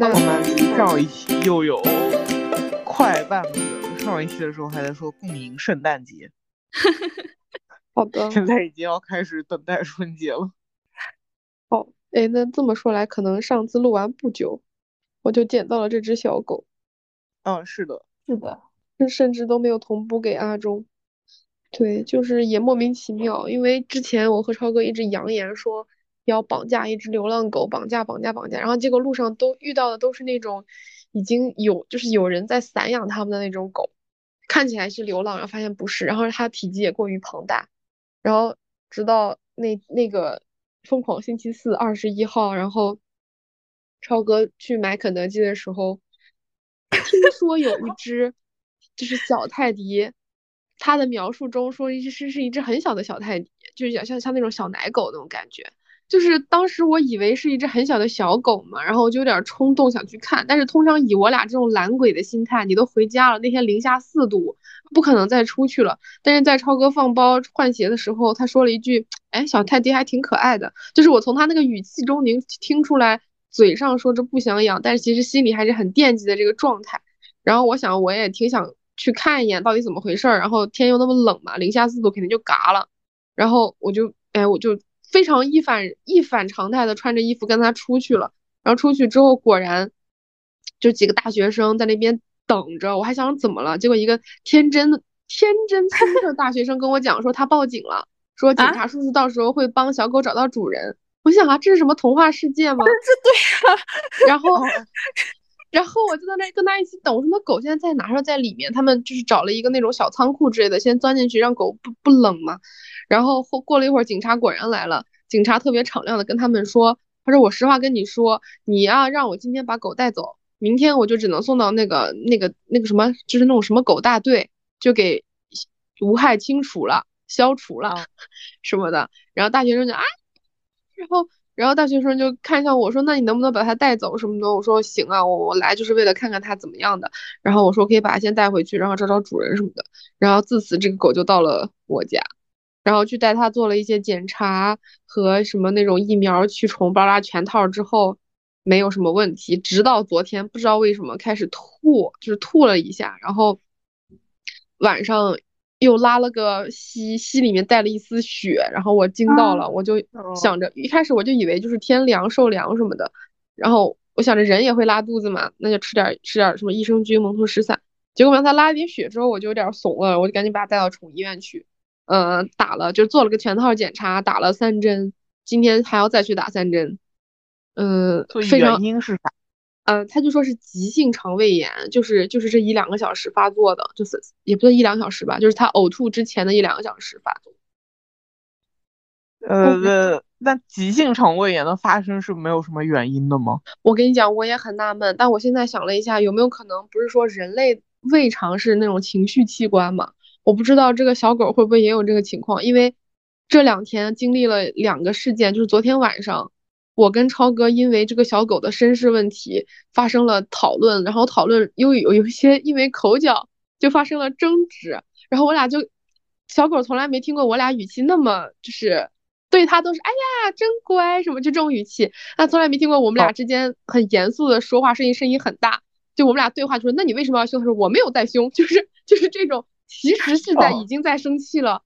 那我们上一期又有快半个，上一期的时候还在说共迎圣诞节，好的，现在已经要开始等待春节了。哦，哎，那这么说来，可能上次录完不久，我就捡到了这只小狗。嗯，是的，是的，甚至都没有同步给阿忠。对，就是也莫名其妙，因为之前我和超哥一直扬言说要绑架一只流浪狗，绑架绑架绑架，然后结果路上都遇到的都是那种已经有就是有人在散养它们的那种狗，看起来是流浪，然后发现不是，然后它体积也过于庞大，然后直到那那个疯狂星期四二十一号，然后超哥去买肯德基的时候，听说有一只就是小泰迪。他的描述中说，一只是一只很小的小泰迪，就是像像像那种小奶狗那种感觉。就是当时我以为是一只很小的小狗嘛，然后我就有点冲动想去看。但是通常以我俩这种懒鬼的心态，你都回家了，那天零下四度，不可能再出去了。但是在超哥放包换鞋的时候，他说了一句：“哎，小泰迪还挺可爱的。”就是我从他那个语气中能听出来，嘴上说着不想养，但是其实心里还是很惦记的这个状态。然后我想，我也挺想。去看一眼到底怎么回事儿，然后天又那么冷嘛，零下四度肯定就嘎了。然后我就哎，我就非常一反一反常态的穿着衣服跟他出去了。然后出去之后，果然就几个大学生在那边等着。我还想怎么了，结果一个天真天真聪明的大学生跟我讲说他报警了，说警察叔叔到时候会帮小狗找到主人。我想啊，这是什么童话世界吗？这对呀。然后。然后我就在那跟他一起等，我说那狗现在在哪？说在里面。他们就是找了一个那种小仓库之类的，先钻进去，让狗不不冷嘛。然后后过了一会儿，警察果然来了。警察特别敞亮的跟他们说：“他说我实话跟你说，你啊让我今天把狗带走，明天我就只能送到那个那个那个什么，就是那种什么狗大队，就给无害清除了、消除了什么的。”然后大学生就啊，然后。然后大学生就看向我说：“那你能不能把它带走什么的？”我说：“行啊，我我来就是为了看看它怎么样的。”然后我说：“可以把它先带回去，然后找找主人什么的。”然后自此这个狗就到了我家，然后去带他做了一些检查和什么那种疫苗驱虫巴拉全套之后，没有什么问题。直到昨天不知道为什么开始吐，就是吐了一下，然后晚上。又拉了个稀，稀里面带了一丝血，然后我惊到了，我就想着，一开始我就以为就是天凉受凉什么的，然后我想着人也会拉肚子嘛，那就吃点吃点什么益生菌、蒙脱石散。结果让他拉了点血之后，我就有点怂了，我就赶紧把他带到宠物医院去，嗯，打了就做了个全套检查，打了三针，今天还要再去打三针，嗯，非常。原因是啥？呃，他就说是急性肠胃炎，就是就是这一两个小时发作的，就是也不算一两小时吧，就是他呕吐之前的一两个小时发作。呃，那急性肠胃炎的发生是没有什么原因的吗？我跟你讲，我也很纳闷，但我现在想了一下，有没有可能不是说人类胃肠是那种情绪器官嘛？我不知道这个小狗会不会也有这个情况，因为这两天经历了两个事件，就是昨天晚上。我跟超哥因为这个小狗的身世问题发生了讨论，然后讨论又有有一些因为口角就发生了争执，然后我俩就小狗从来没听过我俩语气那么就是对它都是哎呀真乖什么就这种语气，它从来没听过我们俩之间很严肃的说话，声音声音很大，就我们俩对话就说那你为什么要凶？他说我没有带凶，就是就是这种其实是在已经在生气了。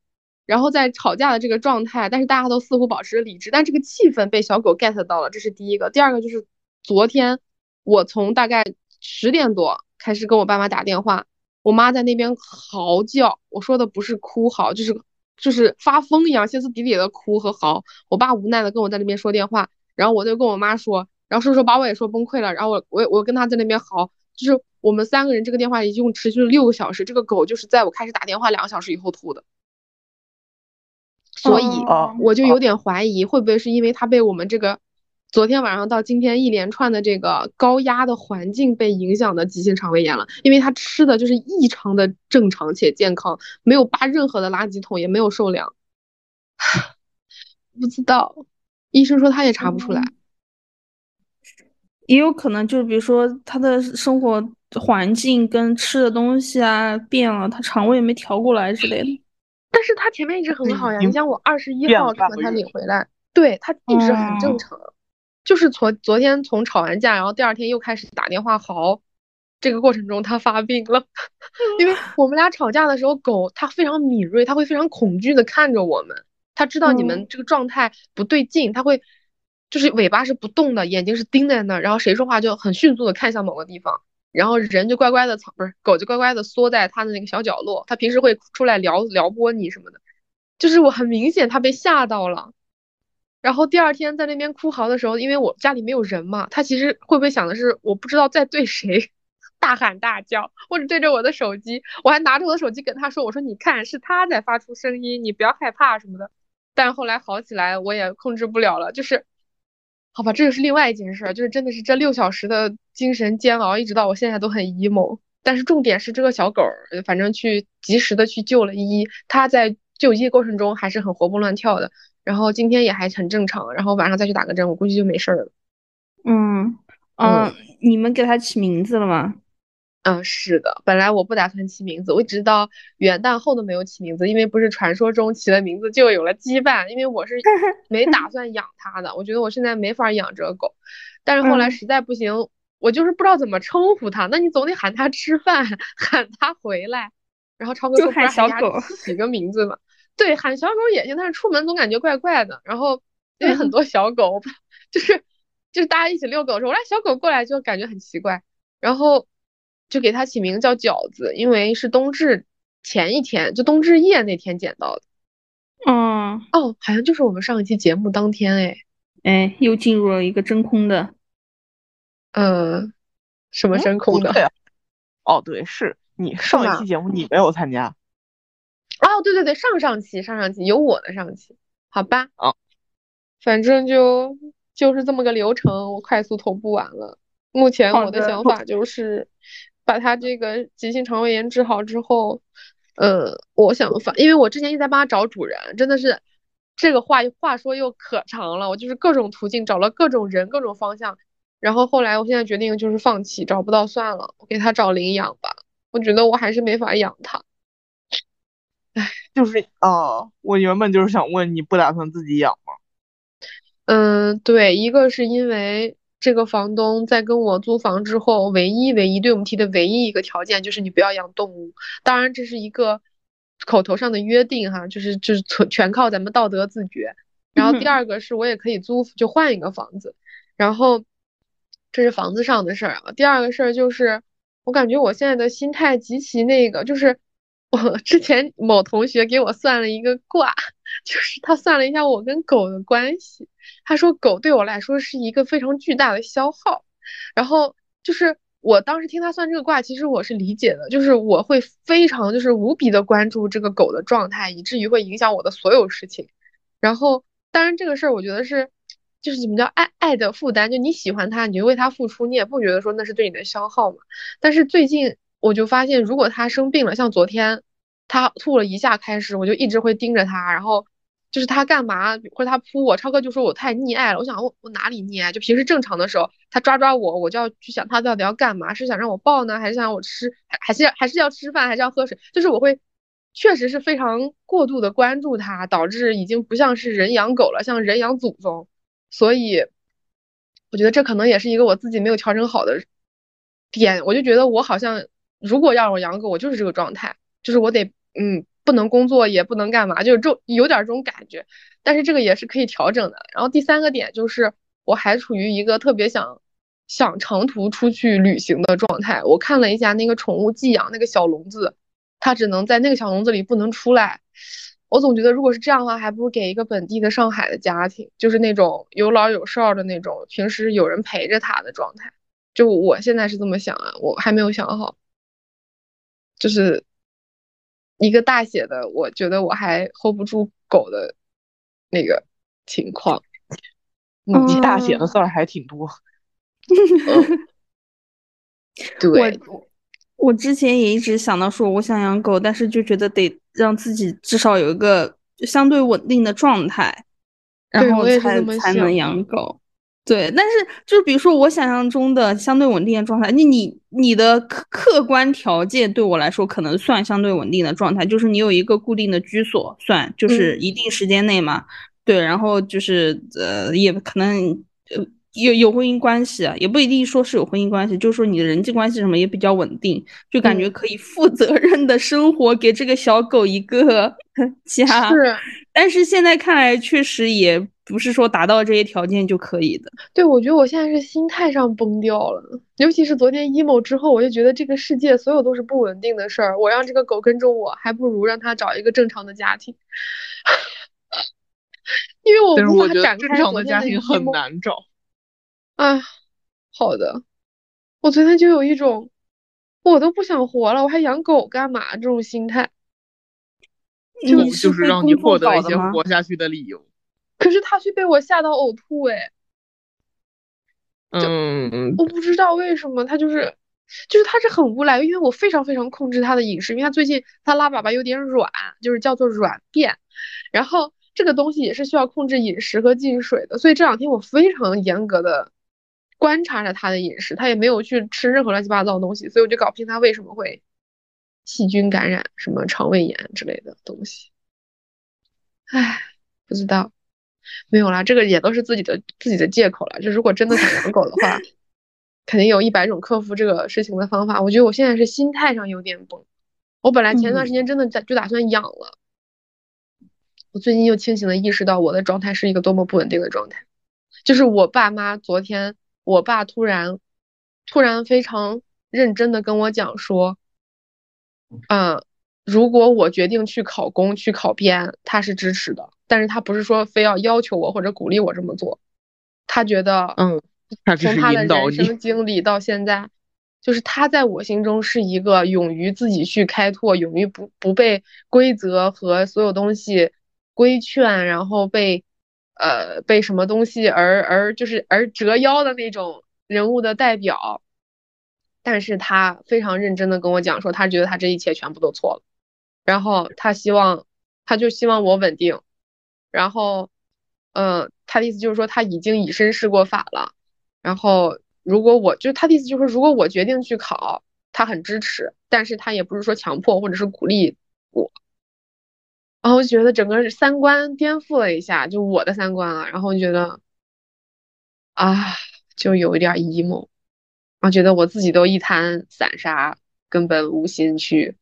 然后在吵架的这个状态，但是大家都似乎保持着理智，但这个气氛被小狗 get 到了，这是第一个。第二个就是昨天我从大概十点多开始跟我爸妈打电话，我妈在那边嚎叫，我说的不是哭嚎，就是就是发疯一样，歇斯底里的哭和嚎。我爸无奈的跟我在那边说电话，然后我就跟我妈说，然后说说把我也说崩溃了，然后我我我跟他在那边嚎，就是我们三个人这个电话一共持续了六个小时，这个狗就是在我开始打电话两个小时以后吐的。所以我就有点怀疑，会不会是因为它被我们这个昨天晚上到今天一连串的这个高压的环境被影响的急性肠胃炎了？因为它吃的就是异常的正常且健康，没有扒任何的垃圾桶，也没有受凉。不知道，医生说他也查不出来，也有可能就是比如说他的生活环境跟吃的东西啊变了，他肠胃也没调过来之类的。但是他前面一直很好呀，你像我二十一号把他领回来，对他一直很正常。就是从昨天从吵完架，然后第二天又开始打电话嚎，这个过程中他发病了，因为 我们俩吵架的时候，狗它非常敏锐，它会非常恐惧的看着我们，它知道你们这个状态不对劲，它会就是尾巴是不动的，眼睛是盯在那儿，然后谁说话就很迅速的看向某个地方，然后人就乖乖的藏，不是狗就乖乖的缩在它的那个小角落，它平时会出来撩撩拨你什么的，就是我很明显它被吓到了。然后第二天在那边哭嚎的时候，因为我家里没有人嘛，他其实会不会想的是，我不知道在对谁大喊大叫，或者对着我的手机，我还拿着我的手机跟他说，我说你看是他在发出声音，你不要害怕什么的。但后来好起来，我也控制不了了，就是，好吧，这个是另外一件事，就是真的是这六小时的精神煎熬，一直到我现在都很 emo。但是重点是这个小狗，反正去及时的去救了依依，它在救依过程中还是很活蹦乱跳的。然后今天也还很正常，然后晚上再去打个针，我估计就没事了。嗯嗯，你们给它起名字了吗？嗯，是的，本来我不打算起名字，我一直到元旦后都没有起名字，因为不是传说中起了名字就有了羁绊，因为我是 没打算养它的，我觉得我现在没法养这个狗，但是后来实在不行，我就是不知道怎么称呼它，那你总得喊它吃饭，喊它回来，然后超哥就喊小狗起个名字嘛。对，喊小狗也行，但是出门总感觉怪怪的。然后因为很多小狗，就是就是大家一起遛狗的时候，我让小狗过来就感觉很奇怪。然后就给它起名叫饺子，因为是冬至前一天，就冬至夜那天捡到的。嗯，哦，好像就是我们上一期节目当天，哎，哎，又进入了一个真空的，呃，什么真空的？哦，对，是你上一期节目你没有参加。哦，对对对，上上期上上期有我的上期，好吧，哦，反正就就是这么个流程，我快速同步完了。目前我的想法就是把他这个急性肠胃炎治好之后，呃，我想反，因为我之前一直在帮他找主人，真的是这个话话说又可长了，我就是各种途径找了各种人各种方向，然后后来我现在决定就是放弃，找不到算了，我给他找领养吧，我觉得我还是没法养他。唉，就是啊，我原本就是想问，你不打算自己养吗？嗯，对，一个是因为这个房东在跟我租房之后，唯一唯一对我们提的唯一一个条件就是你不要养动物，当然这是一个口头上的约定哈，就是就是全全靠咱们道德自觉。然后第二个是我也可以租就换一个房子，然后这是房子上的事儿啊。第二个事儿就是我感觉我现在的心态极其那个，就是。我之前某同学给我算了一个卦，就是他算了一下我跟狗的关系。他说狗对我来说是一个非常巨大的消耗。然后就是我当时听他算这个卦，其实我是理解的，就是我会非常就是无比的关注这个狗的状态，以至于会影响我的所有事情。然后当然这个事儿我觉得是就是怎么叫爱爱的负担，就你喜欢它，你就为它付出，你也不觉得说那是对你的消耗嘛。但是最近。我就发现，如果它生病了，像昨天它吐了一下开始，我就一直会盯着它，然后就是他干嘛或者他扑我，超哥就说我太溺爱了。我想我我哪里溺爱？就平时正常的时候，他抓抓我，我就要去想他到底要干嘛，是想让我抱呢，还是想让我吃，还还是还是要吃饭，还是要喝水？就是我会确实是非常过度的关注他，导致已经不像是人养狗了，像人养祖宗。所以我觉得这可能也是一个我自己没有调整好的点，我就觉得我好像。如果要我养狗，我就是这个状态，就是我得，嗯，不能工作，也不能干嘛，就是这有点这种感觉。但是这个也是可以调整的。然后第三个点就是，我还处于一个特别想想长途出去旅行的状态。我看了一下那个宠物寄养那个小笼子，它只能在那个小笼子里不能出来。我总觉得如果是这样的话，还不如给一个本地的上海的家庭，就是那种有老有少的那种，平时有人陪着它的状态。就我现在是这么想啊，我还没有想好。就是一个大写的，我觉得我还 hold 不住狗的那个情况。你大写的字儿还挺多。对，我我之前也一直想到说我想养狗，但是就觉得得让自己至少有一个相对稳定的状态，然后才才能养狗。对，但是就是比如说我想象中的相对稳定的状态，你你你的客客观条件对我来说可能算相对稳定的状态，就是你有一个固定的居所，算就是一定时间内嘛。对，然后就是呃，也可能呃有有婚姻关系，也不一定说是有婚姻关系，就是说你的人际关系什么也比较稳定，就感觉可以负责任的生活，给这个小狗一个 家。是，但是现在看来，确实也不是说达到这些条件就可以的。对，我觉得我现在是心态上崩掉了，尤其是昨天 emo 之后，我就觉得这个世界所有都是不稳定的事儿，我让这个狗跟着我，还不如让它找一个正常的家庭。因为我无法展开正常的 emo。很难找。啊，好的。我昨天就有一种，我都不想活了，我还养狗干嘛？这种心态，就就是让你获得一些活下去的理由。可是他却被我吓到呕吐，哎。嗯。我不知道为什么他就是，就是他是很无赖，因为我非常非常控制他的饮食，因为他最近他拉粑粑有点软，就是叫做软便，然后这个东西也是需要控制饮食和进水的，所以这两天我非常严格的。观察着他的饮食，他也没有去吃任何乱七八糟的东西，所以我就搞不清他为什么会细菌感染、什么肠胃炎之类的东西。唉，不知道，没有啦，这个也都是自己的自己的借口了。就如果真的想养狗的话，肯定有一百种克服这个事情的方法。我觉得我现在是心态上有点崩。我本来前段时间真的在就打算养了，我最近又清醒的意识到我的状态是一个多么不稳定的状态。就是我爸妈昨天。我爸突然，突然非常认真的跟我讲说，嗯，如果我决定去考公、去考编，他是支持的，但是他不是说非要要求我或者鼓励我这么做，他觉得，嗯，从他的人生经历到现在，就是他在我心中是一个勇于自己去开拓、勇于不不被规则和所有东西规劝，然后被。呃，被什么东西而而就是而折腰的那种人物的代表，但是他非常认真的跟我讲说，他觉得他这一切全部都错了，然后他希望，他就希望我稳定，然后，嗯，他的意思就是说他已经以身试过法了，然后如果我就他的意思就是说，如果我决定去考，他很支持，但是他也不是说强迫或者是鼓励我。然后我觉得整个三观颠覆了一下，就我的三观啊。然后觉得啊，就有一点 emo，然后觉得我自己都一滩散沙，根本无心去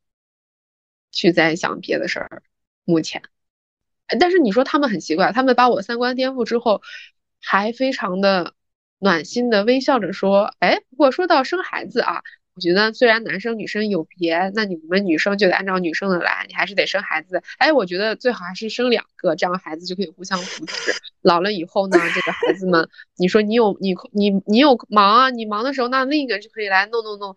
去再想别的事儿。目前，但是你说他们很奇怪，他们把我三观颠覆之后，还非常的暖心的微笑着说：“哎，不过说到生孩子啊。”我觉得虽然男生女生有别，那你们女生就得按照女生的来，你还是得生孩子。哎，我觉得最好还是生两个，这样孩子就可以互相扶持。老了以后呢，这个孩子们，你说你有你你你有忙啊，你忙的时候，那另一个人就可以来弄弄弄。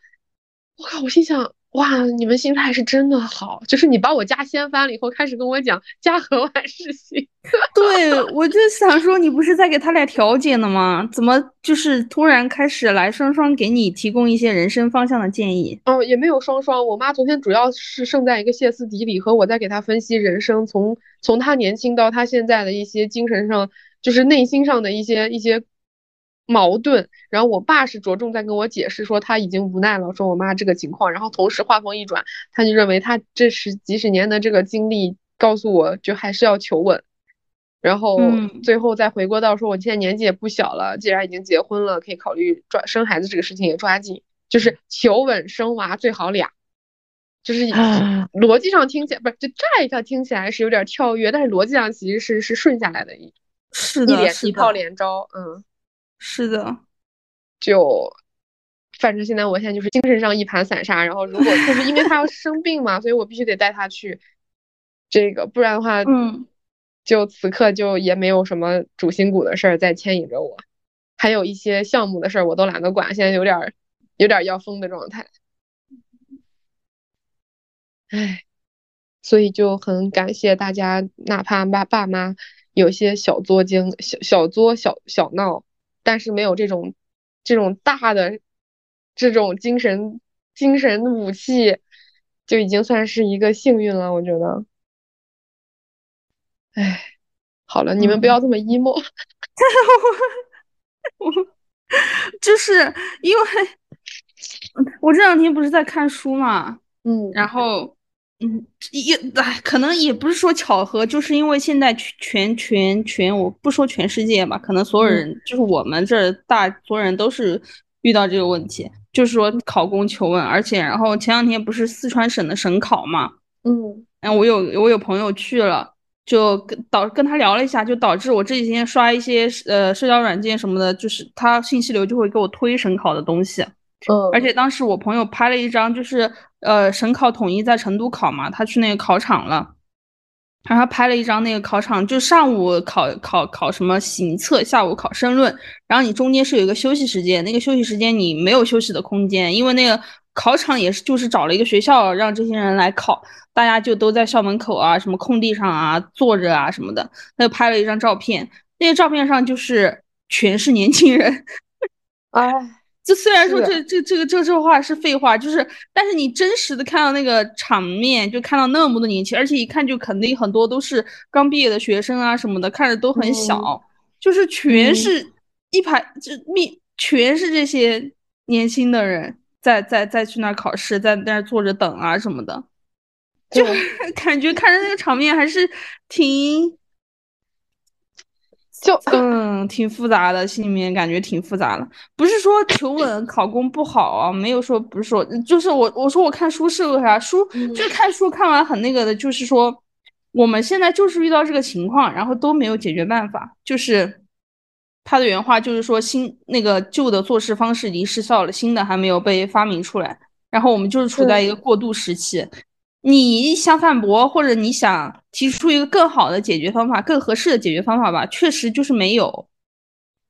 我靠，我心想。哇，你们心态是真的好，就是你把我家掀翻了以后，开始跟我讲家和万事兴。对，我就想说，你不是在给他俩调解呢吗？怎么就是突然开始来双双给你提供一些人生方向的建议？哦，也没有双双，我妈昨天主要是胜在一个歇斯底里和我在给她分析人生，从从她年轻到她现在的一些精神上，就是内心上的一些一些。矛盾，然后我爸是着重在跟我解释说他已经无奈了，说我妈这个情况，然后同时话锋一转，他就认为他这十几十年的这个经历告诉我就还是要求稳，然后最后再回过到说我现在年纪也不小了，既然已经结婚了，可以考虑抓生孩子这个事情也抓紧，就是求稳生娃最好俩，就是逻辑上听起来不是就乍一下听起来是有点跳跃，但是逻辑上其实是是顺下来的，一是的，一套连招，嗯。是的，就反正现在我现在就是精神上一盘散沙，然后如果就是因为他要生病嘛，所以我必须得带他去这个，不然的话，嗯，就此刻就也没有什么主心骨的事儿在牵引着我，还有一些项目的事儿我都懒得管，现在有点有点要疯的状态，唉，所以就很感谢大家，哪怕爸爸妈有些小作精、小小作、小小闹。但是没有这种这种大的这种精神精神武器，就已经算是一个幸运了。我觉得，哎，好了，你们不要这么 emo。就是因为 我这两天不是在看书嘛，嗯，然后嗯，也哎，可能也不是说巧合，就是因为现在全全全，我不说全世界吧，可能所有人，就是我们这大所有人都是遇到这个问题，就是说考公求稳，而且然后前两天不是四川省的省考嘛，嗯，然后我有我有朋友去了，就跟导跟他聊了一下，就导致我这几天刷一些呃社交软件什么的，就是他信息流就会给我推省考的东西，嗯，而且当时我朋友拍了一张就是。呃，省考统一在成都考嘛，他去那个考场了，然后拍了一张那个考场，就上午考考考什么行测，下午考申论，然后你中间是有一个休息时间，那个休息时间你没有休息的空间，因为那个考场也是就是找了一个学校让这些人来考，大家就都在校门口啊，什么空地上啊坐着啊什么的，他就拍了一张照片，那个照片上就是全是年轻人，哎。就虽然说这这这个这这话是废话，就是，但是你真实的看到那个场面，就看到那么多年轻，而且一看就肯定很多都是刚毕业的学生啊什么的，看着都很小，就是全是一排，就密全是这些年轻的人在在在去那儿考试，在那儿坐着等啊什么的，就 感觉看着那个场面还是挺。就 嗯，挺复杂的，心里面感觉挺复杂的。不是说求稳考公不好啊，没有说不是说，就是我我说我看书是个啥书，就是看书看完很那个的，就是说我们现在就是遇到这个情况，然后都没有解决办法。就是他的原话就是说，新那个旧的做事方式已经失效了，新的还没有被发明出来，然后我们就是处在一个过渡时期。你想反驳，或者你想提出一个更好的解决方法、更合适的解决方法吧？确实就是没有，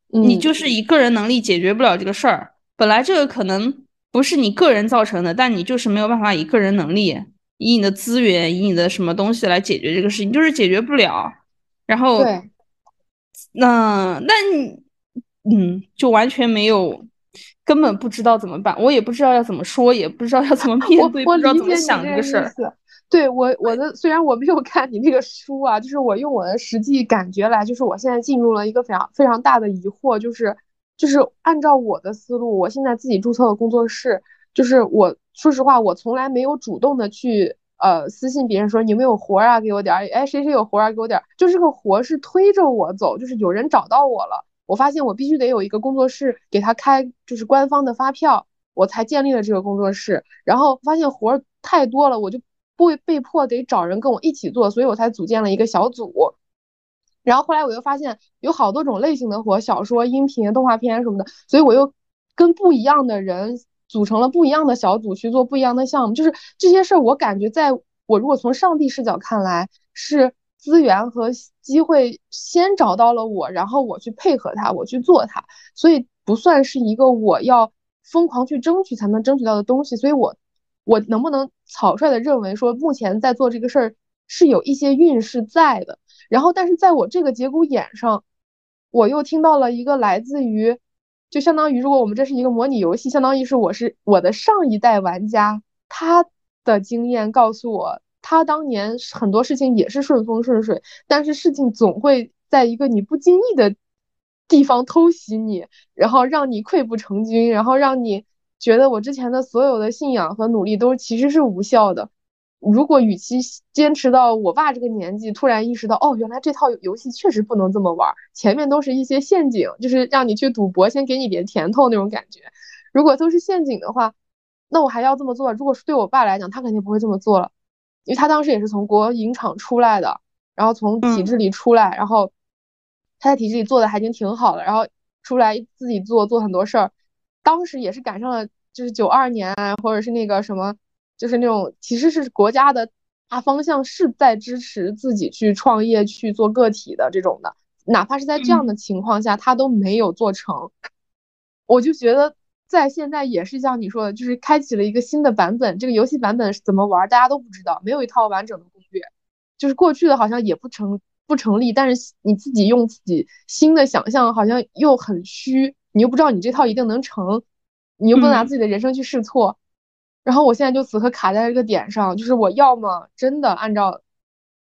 你就是以个人能力解决不了这个事儿。本来这个可能不是你个人造成的，但你就是没有办法以个人能力、以你的资源、以你的什么东西来解决这个事情，就是解决不了。然后，那那你，嗯，就完全没有。根本不知道怎么办，我也不知道要怎么说，也不知道要怎么 面对，不知道怎么想这个事儿。对我，我的虽然我没有看你那个书啊，就是我用我的实际感觉来，就是我现在进入了一个非常非常大的疑惑，就是就是按照我的思路，我现在自己注册的工作室，就是我说实话，我从来没有主动的去呃私信别人说你有没有活啊，给我点儿，哎谁谁有活啊，给我点儿，就这个活是推着我走，就是有人找到我了。我发现我必须得有一个工作室给他开，就是官方的发票，我才建立了这个工作室。然后发现活儿太多了，我就不被迫得找人跟我一起做，所以我才组建了一个小组。然后后来我又发现有好多种类型的活，小说、音频、动画片什么的，所以我又跟不一样的人组成了不一样的小组去做不一样的项目。就是这些事儿，我感觉在我如果从上帝视角看来是。资源和机会先找到了我，然后我去配合他，我去做它，所以不算是一个我要疯狂去争取才能争取到的东西。所以，我我能不能草率的认为说，目前在做这个事儿是有一些运势在的。然后，但是在我这个节骨眼上，我又听到了一个来自于，就相当于如果我们这是一个模拟游戏，相当于是我是我的上一代玩家，他的经验告诉我。他当年很多事情也是顺风顺水，但是事情总会在一个你不经意的地方偷袭你，然后让你溃不成军，然后让你觉得我之前的所有的信仰和努力都其实是无效的。如果与其坚持到我爸这个年纪，突然意识到哦，原来这套游戏确实不能这么玩，前面都是一些陷阱，就是让你去赌博，先给你点甜头那种感觉。如果都是陷阱的话，那我还要这么做？如果是对我爸来讲，他肯定不会这么做了。因为他当时也是从国营厂出来的，然后从体制里出来，然后他在体制里做的还经挺好的，然后出来自己做做很多事儿。当时也是赶上了，就是九二年啊，或者是那个什么，就是那种其实是国家的大方向是在支持自己去创业去做个体的这种的，哪怕是在这样的情况下，他都没有做成。我就觉得。在现在也是像你说的，就是开启了一个新的版本。这个游戏版本是怎么玩，大家都不知道，没有一套完整的攻略。就是过去的好像也不成不成立，但是你自己用自己新的想象，好像又很虚。你又不知道你这套一定能成，你又不能拿自己的人生去试错。然后我现在就此刻卡在这个点上，就是我要么真的按照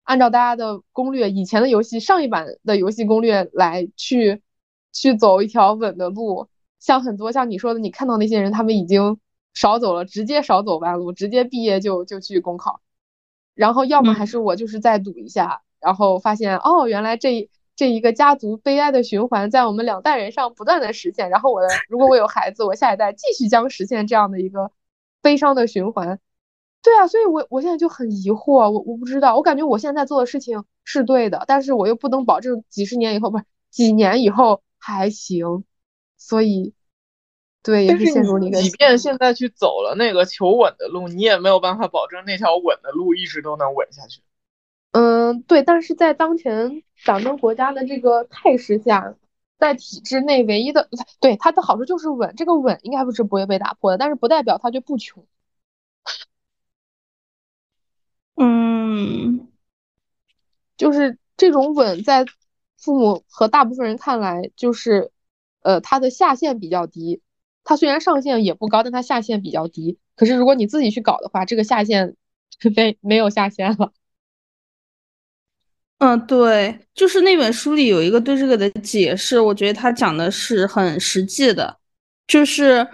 按照大家的攻略，以前的游戏上一版的游戏攻略来去去走一条稳的路。像很多像你说的，你看到那些人，他们已经少走了，直接少走弯路，直接毕业就就去公考。然后要么还是我就是再赌一下，然后发现哦，原来这这一个家族悲哀的循环在我们两代人上不断的实现，然后我的如果我有孩子，我下一代继续将实现这样的一个悲伤的循环。对啊，所以我我现在就很疑惑，我我不知道，我感觉我现在做的事情是对的，但是我又不能保证几十年以后不是几年以后还行，所以。对，也是陷入一个。即便现在去走了那个求稳的路，你也没有办法保证那条稳的路一直都能稳下去。嗯，对。但是在当前咱们国家的这个态势下，在体制内唯一的对它的好处就是稳，这个稳应该不是不会被打破的，但是不代表它就不穷。嗯，就是这种稳，在父母和大部分人看来，就是呃，它的下限比较低。它虽然上限也不高，但它下限比较低。可是如果你自己去搞的话，这个下限 没没有下限了。嗯，对，就是那本书里有一个对这个的解释，我觉得他讲的是很实际的，就是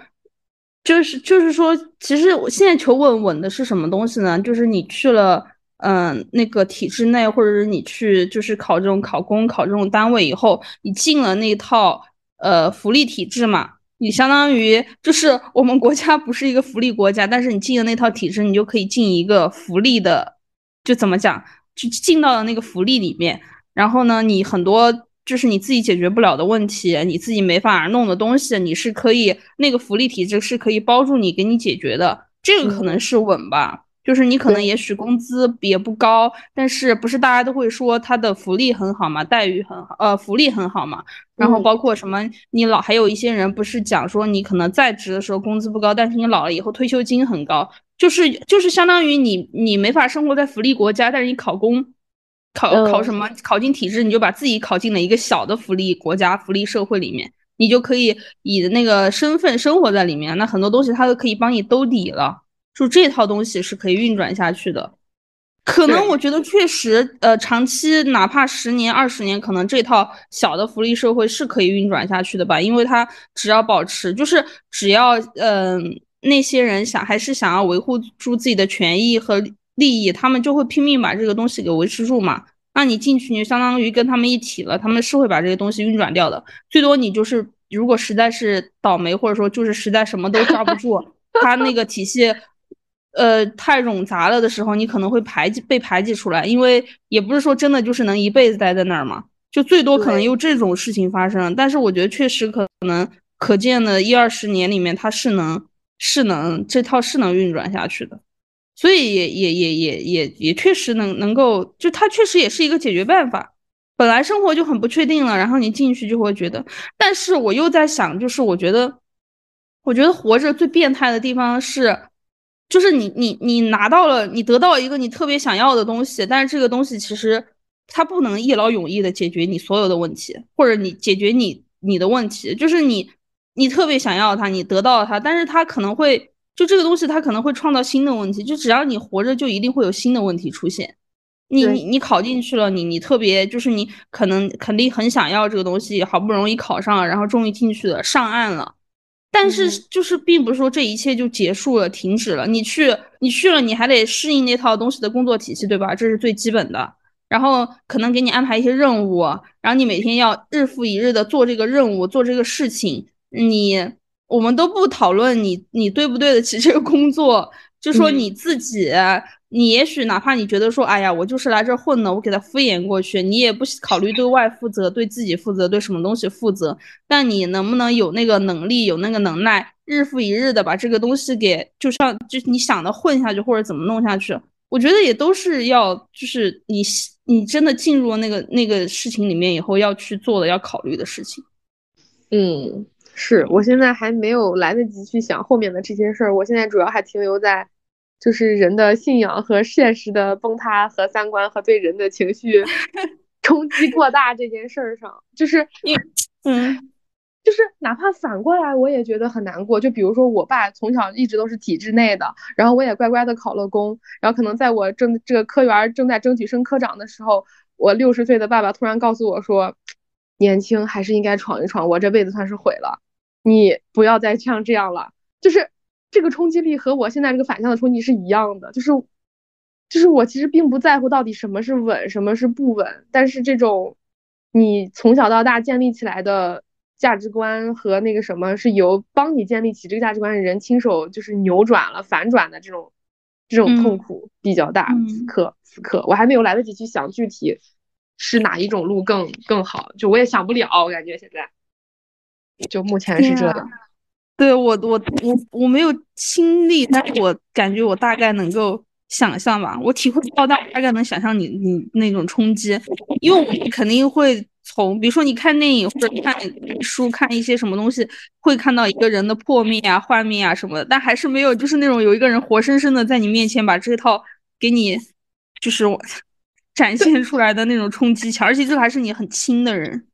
就是就是说，其实我现在求稳稳的是什么东西呢？就是你去了嗯那个体制内，或者是你去就是考这种考公考这种单位以后，你进了那套呃福利体制嘛。你相当于就是我们国家不是一个福利国家，但是你进了那套体制，你就可以进一个福利的，就怎么讲，就进到了那个福利里面。然后呢，你很多就是你自己解决不了的问题，你自己没法弄的东西，你是可以那个福利体制是可以帮助你给你解决的，这个可能是稳吧。就是你可能也许工资也不高，但是不是大家都会说他的福利很好嘛，待遇很好，呃，福利很好嘛。然后包括什么，你老还有一些人不是讲说你可能在职的时候工资不高，但是你老了以后退休金很高，就是就是相当于你你没法生活在福利国家，但是你考公考考什么考进体制，你就把自己考进了一个小的福利国家、福利社会里面，你就可以以那个身份生活在里面，那很多东西他都可以帮你兜底了。就这套东西是可以运转下去的，可能我觉得确实，呃，长期哪怕十年、二十年，可能这套小的福利社会是可以运转下去的吧，因为它只要保持，就是只要，嗯，那些人想还是想要维护住自己的权益和利益，他们就会拼命把这个东西给维持住嘛。那你进去，你就相当于跟他们一体了，他们是会把这个东西运转掉的。最多你就是，如果实在是倒霉，或者说就是实在什么都抓不住，他那个体系。呃，太冗杂了的时候，你可能会排挤被排挤出来，因为也不是说真的就是能一辈子待在那儿嘛，就最多可能有这种事情发生。但是我觉得确实可能可见的一二十年里面，它是能是能这套是能运转下去的，所以也也也也也也确实能能够，就它确实也是一个解决办法。本来生活就很不确定了，然后你进去就会觉得，但是我又在想，就是我觉得，我觉得活着最变态的地方是。就是你你你拿到了，你得到一个你特别想要的东西，但是这个东西其实它不能一劳永逸的解决你所有的问题，或者你解决你你的问题。就是你你特别想要它，你得到了它，但是它可能会就这个东西它可能会创造新的问题。就只要你活着，就一定会有新的问题出现。你你你考进去了，你你特别就是你可能肯定很想要这个东西，好不容易考上了，然后终于进去了，上岸了。但是就是并不是说这一切就结束了、停止了。你去，你去了，你还得适应那套东西的工作体系，对吧？这是最基本的。然后可能给你安排一些任务，然后你每天要日复一日的做这个任务、做这个事情。你我们都不讨论你你对不对得起这个工作，就说你自己。你也许哪怕你觉得说，哎呀，我就是来这混的，我给他敷衍过去，你也不考虑对外负责、对自己负责、对什么东西负责。但你能不能有那个能力、有那个能耐，日复一日的把这个东西给，就像就你想的混下去，或者怎么弄下去？我觉得也都是要，就是你你真的进入那个那个事情里面以后要去做的、要考虑的事情。嗯，是我现在还没有来得及去想后面的这些事儿，我现在主要还停留在。就是人的信仰和现实的崩塌和三观和对人的情绪 冲击过大这件事儿上，就是嗯，就是哪怕反过来，我也觉得很难过。就比如说，我爸从小一直都是体制内的，然后我也乖乖的考了公，然后可能在我正这个科员正在争取升科长的时候，我六十岁的爸爸突然告诉我说，年轻还是应该闯一闯，我这辈子算是毁了，你不要再像这样了，就是。这个冲击力和我现在这个反向的冲击是一样的，就是就是我其实并不在乎到底什么是稳，什么是不稳，但是这种你从小到大建立起来的价值观和那个什么，是由帮你建立起这个价值观的人亲手就是扭转了、反转的这种这种痛苦比较大。此刻此刻，我还没有来得及去想具体是哪一种路更更好，就我也想不了，我感觉现在就目前是这样。对我我我我没有亲历，但是我感觉我大概能够。想象吧，我体会不到，大概能想象你你那种冲击，因为我们肯定会从，比如说你看电影或者看书，看一些什么东西，会看到一个人的破灭啊、幻灭啊什么的，但还是没有，就是那种有一个人活生生的在你面前把这套给你，就是 展现出来的那种冲击强，而且这还是你很亲的人。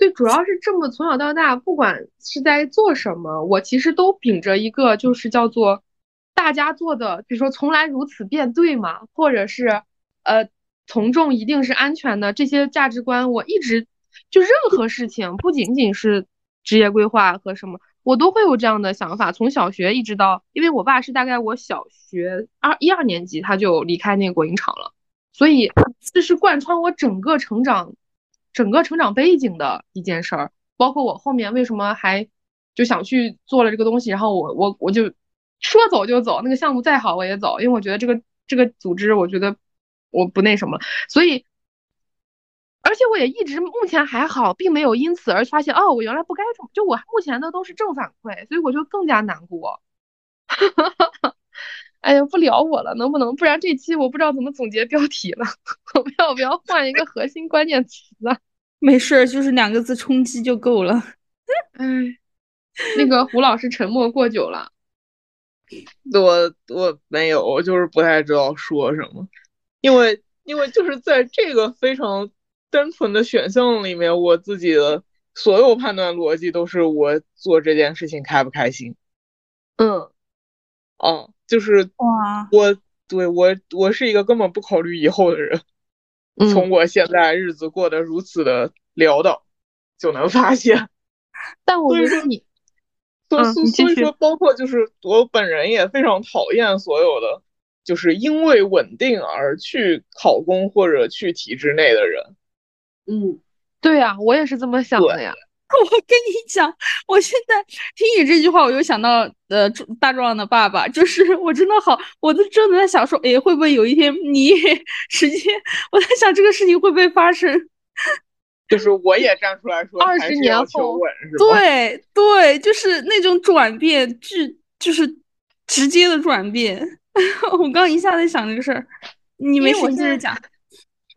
对，主要是这么从小到大，不管是在做什么，我其实都秉着一个就是叫做。大家做的，比如说从来如此便对嘛，或者是，呃，从众一定是安全的这些价值观，我一直就任何事情，不仅仅是职业规划和什么，我都会有这样的想法。从小学一直到，因为我爸是大概我小学二一二年级他就离开那个国营厂了，所以这是贯穿我整个成长，整个成长背景的一件事儿。包括我后面为什么还就想去做了这个东西，然后我我我就。说走就走，那个项目再好我也走，因为我觉得这个这个组织，我觉得我不那什么，所以，而且我也一直目前还好，并没有因此而发现哦，我原来不该这么，就我目前的都是正反馈，所以我就更加难过。哈哈哈哎呀，不聊我了，能不能？不然这期我不知道怎么总结标题了，我们要不要换一个核心关键词啊？没事，就是两个字冲击就够了。哎，那个胡老师沉默过久了。我我没有，我就是不太知道说什么，因为因为就是在这个非常单纯的选项里面，我自己的所有判断逻辑都是我做这件事情开不开心。嗯，哦，就是哇，我对我我是一个根本不考虑以后的人，从我现在日子过得如此的潦倒就能发现。但我觉得你。所所所以说，包括就是我本人也非常讨厌所有的，就是因为稳定而去考公或者去体制内的人。嗯，对呀，我也是这么想的呀。我跟你讲，我现在听你这句话，我又想到呃大壮的爸爸，就是我真的好，我都真的在想说，哎，会不会有一天你直接，我在想这个事情会不会发生。就是我也站出来说，二十年后，对对，就是那种转变，巨就是直接的转变。我刚一下子想这个事儿，你没事接着讲。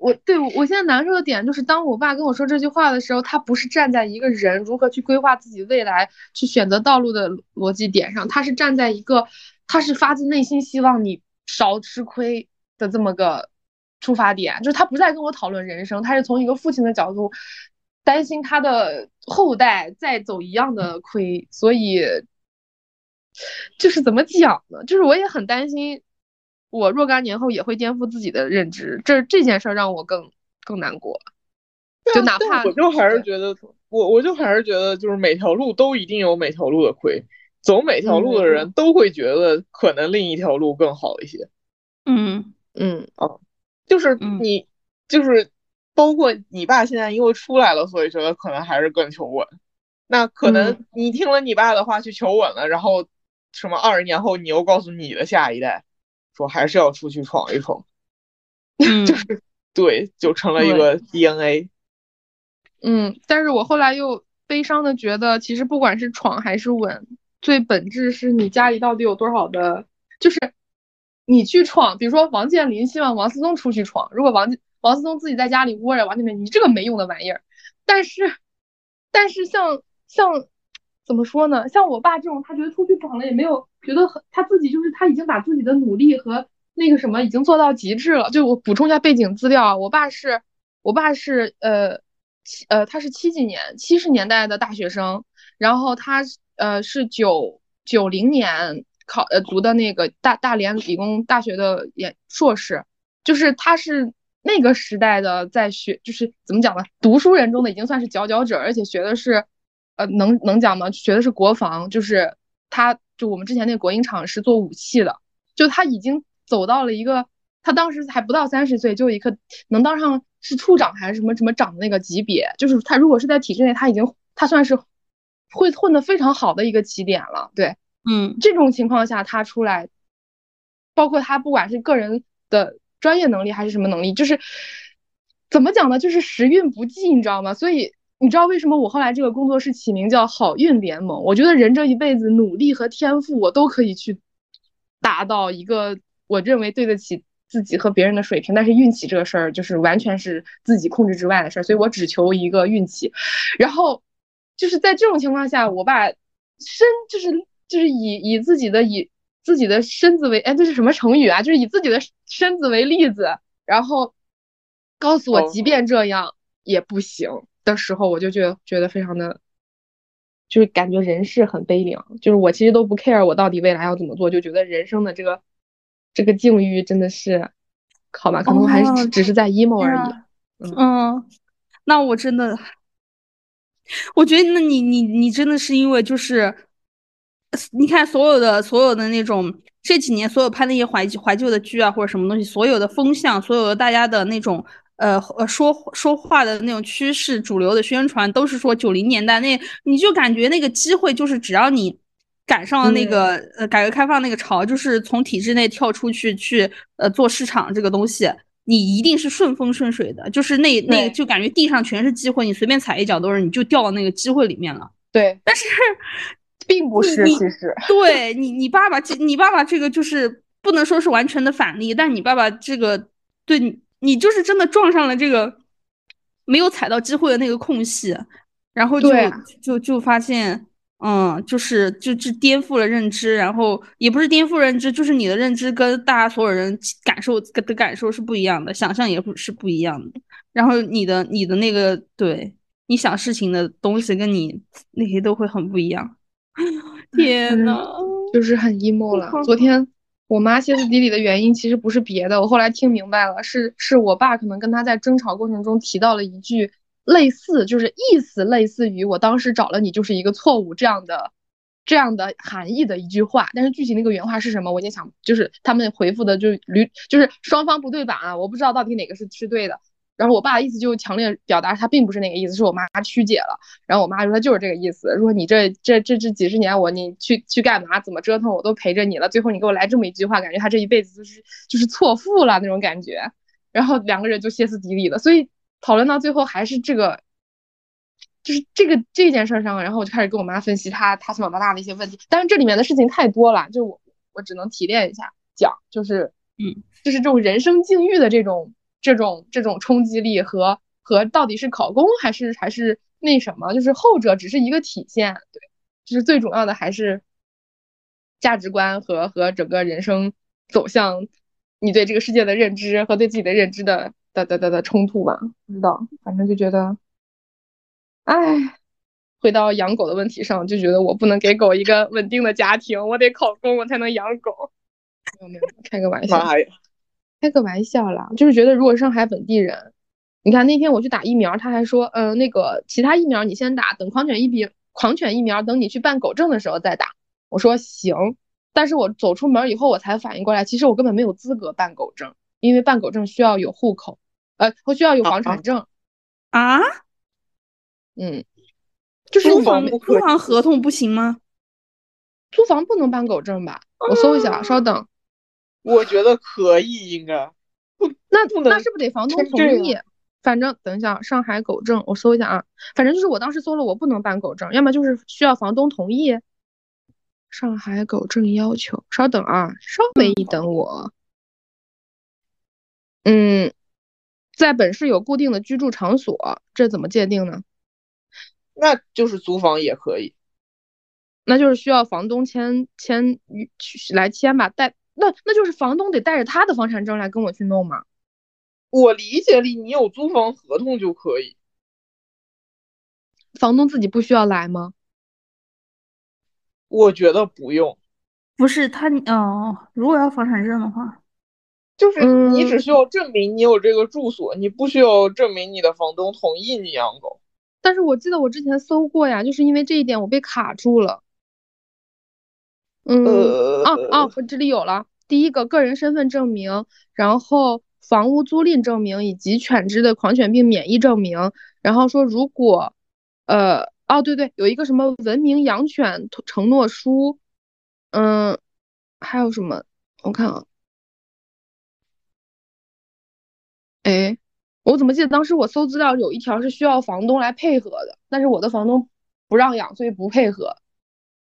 我对我现在难受的点就是，当我爸跟我说这句话的时候，他不是站在一个人如何去规划自己未来、去选择道路的逻辑点上，他是站在一个，他是发自内心希望你少吃亏的这么个。出发点就是他不再跟我讨论人生，他是从一个父亲的角度担心他的后代再走一样的亏，所以就是怎么讲呢？就是我也很担心，我若干年后也会颠覆自己的认知，这这件事让我更更难过。就哪怕我就还是觉得，我我就还是觉得，就是每条路都一定有每条路的亏，走每条路的人都会觉得可能另一条路更好一些。嗯嗯哦。就是你，就是包括你爸现在因为出来了，所以觉得可能还是更求稳。那可能你听了你爸的话去求稳了，然后什么二十年后你又告诉你的下一代，说还是要出去闯一闯。就是对，就成了一个 DNA。嗯，但是我后来又悲伤的觉得，其实不管是闯还是稳，最本质是你家里到底有多少的，就是。你去闯，比如说王健林希望王思聪出去闯，如果王王思聪自己在家里窝着，王健林你这个没用的玩意儿。但是，但是像像怎么说呢？像我爸这种，他觉得出去闯了也没有觉得很，他自己就是他已经把自己的努力和那个什么已经做到极致了。就我补充一下背景资料啊，我爸是我爸是呃七呃他是七几年七十年代的大学生，然后他呃是九九零年。考呃读的那个大大连理工大学的研硕士，就是他是那个时代的在学，就是怎么讲呢？读书人中的已经算是佼佼者，而且学的是，呃，能能讲吗？学的是国防，就是他就我们之前那个国营厂是做武器的，就他已经走到了一个他当时还不到三十岁，就一个能当上是处长还是什么什么长的那个级别，就是他如果是在体制内，他已经他算是会混得非常好的一个起点了。对，嗯，这种情况下他出来，包括他不管是个人的专业能力还是什么能力，就是怎么讲呢？就是时运不济，你知道吗？所以你知道为什么我后来这个工作室起名叫好运联盟？我觉得人这一辈子努力和天赋，我都可以去达到一个我认为对得起。自己和别人的水平，但是运气这个事儿就是完全是自己控制之外的事儿，所以我只求一个运气。然后就是在这种情况下，我把身就是就是以以自己的以自己的身子为哎这是什么成语啊？就是以自己的身子为例子，然后告诉我，即便这样也不行的时候，我就觉得觉得非常的，就是感觉人世很悲凉。就是我其实都不 care 我到底未来要怎么做，就觉得人生的这个。这个境遇真的是，好吧，可能还是只是在 emo 而已。嗯，那我真的，我觉得那你你你真的是因为就是，你看所有的所有的那种这几年所有拍那些怀怀旧的剧啊或者什么东西，所有的风向，所有的大家的那种呃呃说说话的那种趋势，主流的宣传都是说九零年代那，你就感觉那个机会就是只要你。赶上了那个呃改革开放那个潮，就是从体制内跳出去去呃做市场这个东西，你一定是顺风顺水的，就是那那就感觉地上全是机会，你随便踩一脚都是，你就掉到那个机会里面了。对，但是并不是，其实 对你你爸爸这你爸爸这个就是不能说是完全的反例，但你爸爸这个对你你就是真的撞上了这个没有踩到机会的那个空隙，然后就就就发现。嗯，就是就就颠覆了认知，然后也不是颠覆认知，就是你的认知跟大家所有人感受的感受是不一样的，想象也不是不一样的。然后你的你的那个对你想事情的东西跟你那些都会很不一样。天呐，就是很 emo 了。昨天我妈歇斯底里的原因其实不是别的，我后来听明白了，是是我爸可能跟她在争吵过程中提到了一句。类似就是意思类似于我当时找了你就是一个错误这样的这样的含义的一句话，但是具体那个原话是什么，我已经想就是他们回复的就驴就是双方不对版啊，我不知道到底哪个是是对的。然后我爸的意思就强烈表达他并不是那个意思，是我妈曲解了。然后我妈说他就是这个意思，说你这这这这几十年我你去去干嘛怎么折腾我都陪着你了，最后你给我来这么一句话，感觉他这一辈子就是就是错付了那种感觉。然后两个人就歇斯底里了，所以。讨论到最后还是这个，就是这个这件事上，然后我就开始跟我妈分析她她从小到大的一些问题。但是这里面的事情太多了，就我我只能提炼一下讲，就是嗯，就是这种人生境遇的这种这种这种冲击力和和到底是考公还是还是那什么，就是后者只是一个体现，对，就是最主要的还是价值观和和整个人生走向，你对这个世界的认知和对自己的认知的。的的的的冲突吧，不知道，反正就觉得，哎，回到养狗的问题上，就觉得我不能给狗一个稳定的家庭，我得考公，我才能养狗。没有没有，开个玩笑，开个玩笑啦，就是觉得如果上海本地人，你看那天我去打疫苗，他还说，嗯，那个其他疫苗你先打，等狂犬疫苗，狂犬疫苗等你去办狗证的时候再打。我说行，但是我走出门以后，我才反应过来，其实我根本没有资格办狗证，因为办狗证需要有户口。呃，我需要有房产证啊？嗯，就是租房租房合同不行吗？租房不能办狗证吧？我搜一下，稍等。我觉得可以，应该不那那是不是得房东同意？反正等一下，上海狗证我搜一下啊。反正就是我当时搜了，我不能办狗证，要么就是需要房东同意。上海狗证要求，稍等啊，稍微一等我。嗯。在本市有固定的居住场所，这怎么界定呢？那就是租房也可以，那就是需要房东签签去来签吧，带那那就是房东得带着他的房产证来跟我去弄嘛。我理解里你有租房合同就可以，房东自己不需要来吗？我觉得不用，不是他哦，如果要房产证的话。就是你只需要证明你有这个住所，你不需要证明你的房东同意你养狗。但是我记得我之前搜过呀，就是因为这一点我被卡住了。嗯，啊啊，我这里有了，第一个个人身份证明，然后房屋租赁证明以及犬只的狂犬病免疫证明。然后说如果，呃，哦对对，有一个什么文明养犬承诺书，嗯，还有什么？我看啊，哎，我怎么记得当时我搜资料有一条是需要房东来配合的，但是我的房东不让养，所以不配合，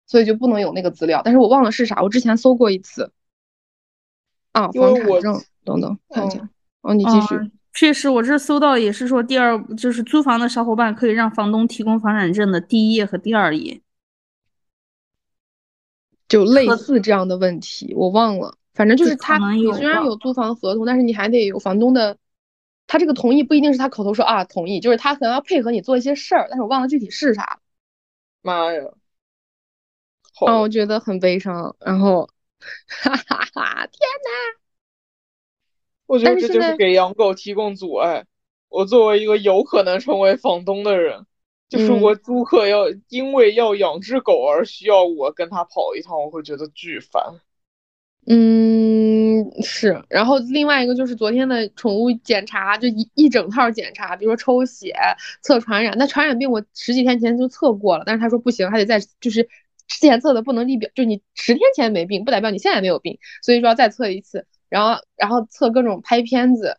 所以就不能有那个资料。但是我忘了是啥，我之前搜过一次。啊，房产证等等，看一下。哦，你继续。确实，我这搜到也是说，第二就是租房的小伙伴可以让房东提供房产证的第一页和第二页，就类似这样的问题，我忘了。反正就是他，你虽然有租房合同，但是你还得有房东的，他这个同意不一定是他口头说啊同意，就是他可能要配合你做一些事儿，但是我忘了具体是啥。妈呀！啊，我觉得很悲伤。然后，哈哈哈！天呐！我觉得这就是给养狗提供阻碍。我作为一个有可能成为房东的人，就是我租客要因为要养只狗而需要我跟他跑一趟，我会觉得巨烦。嗯，是。然后另外一个就是昨天的宠物检查，就一一整套检查，比如说抽血、测传染。那传染病我十几天前就测过了，但是他说不行，还得再就是之前测的不能立表，就你十天前没病，不代表你现在没有病，所以说要再测一次。然后，然后测各种拍片子，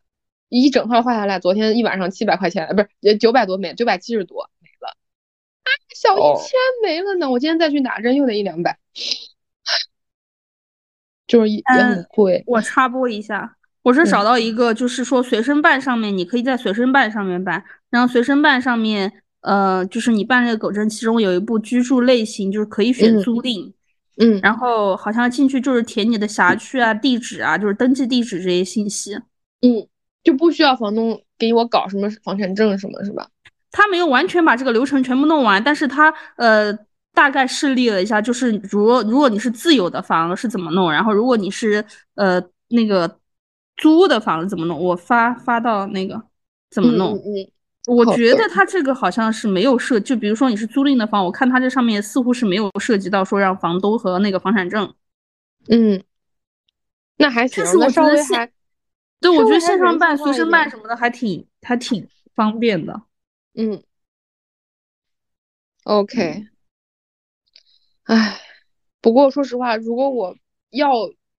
一整套画下来，昨天一晚上七百块钱，不是九百多没，九百七十多没了，啊，小一千没了呢。我今天再去打针又得一两百，就是也很贵。我插播一下，我是找到一个，就是说随身办上面，你可以在随身办上面办，然后随身办上面，呃，就是你办这个狗证，其中有一步居住类型，就是可以选租赁。嗯，然后好像进去就是填你的辖区啊、地址啊，就是登记地址这些信息。嗯，就不需要房东给我搞什么房产证什么，是吧？他没有完全把这个流程全部弄完，但是他呃大概示例了一下，就是如果如果你是自有的房是怎么弄，然后如果你是呃那个租的房子怎么弄，我发发到那个怎么弄。嗯。我觉得他这个好像是没有涉，就比如说你是租赁的房，我看他这上面似乎是没有涉及到说让房东和那个房产证。嗯，那还行，我觉得线，对，我觉得线上办、随身办什么的还挺还挺方便的。嗯，OK，唉，不过说实话，如果我要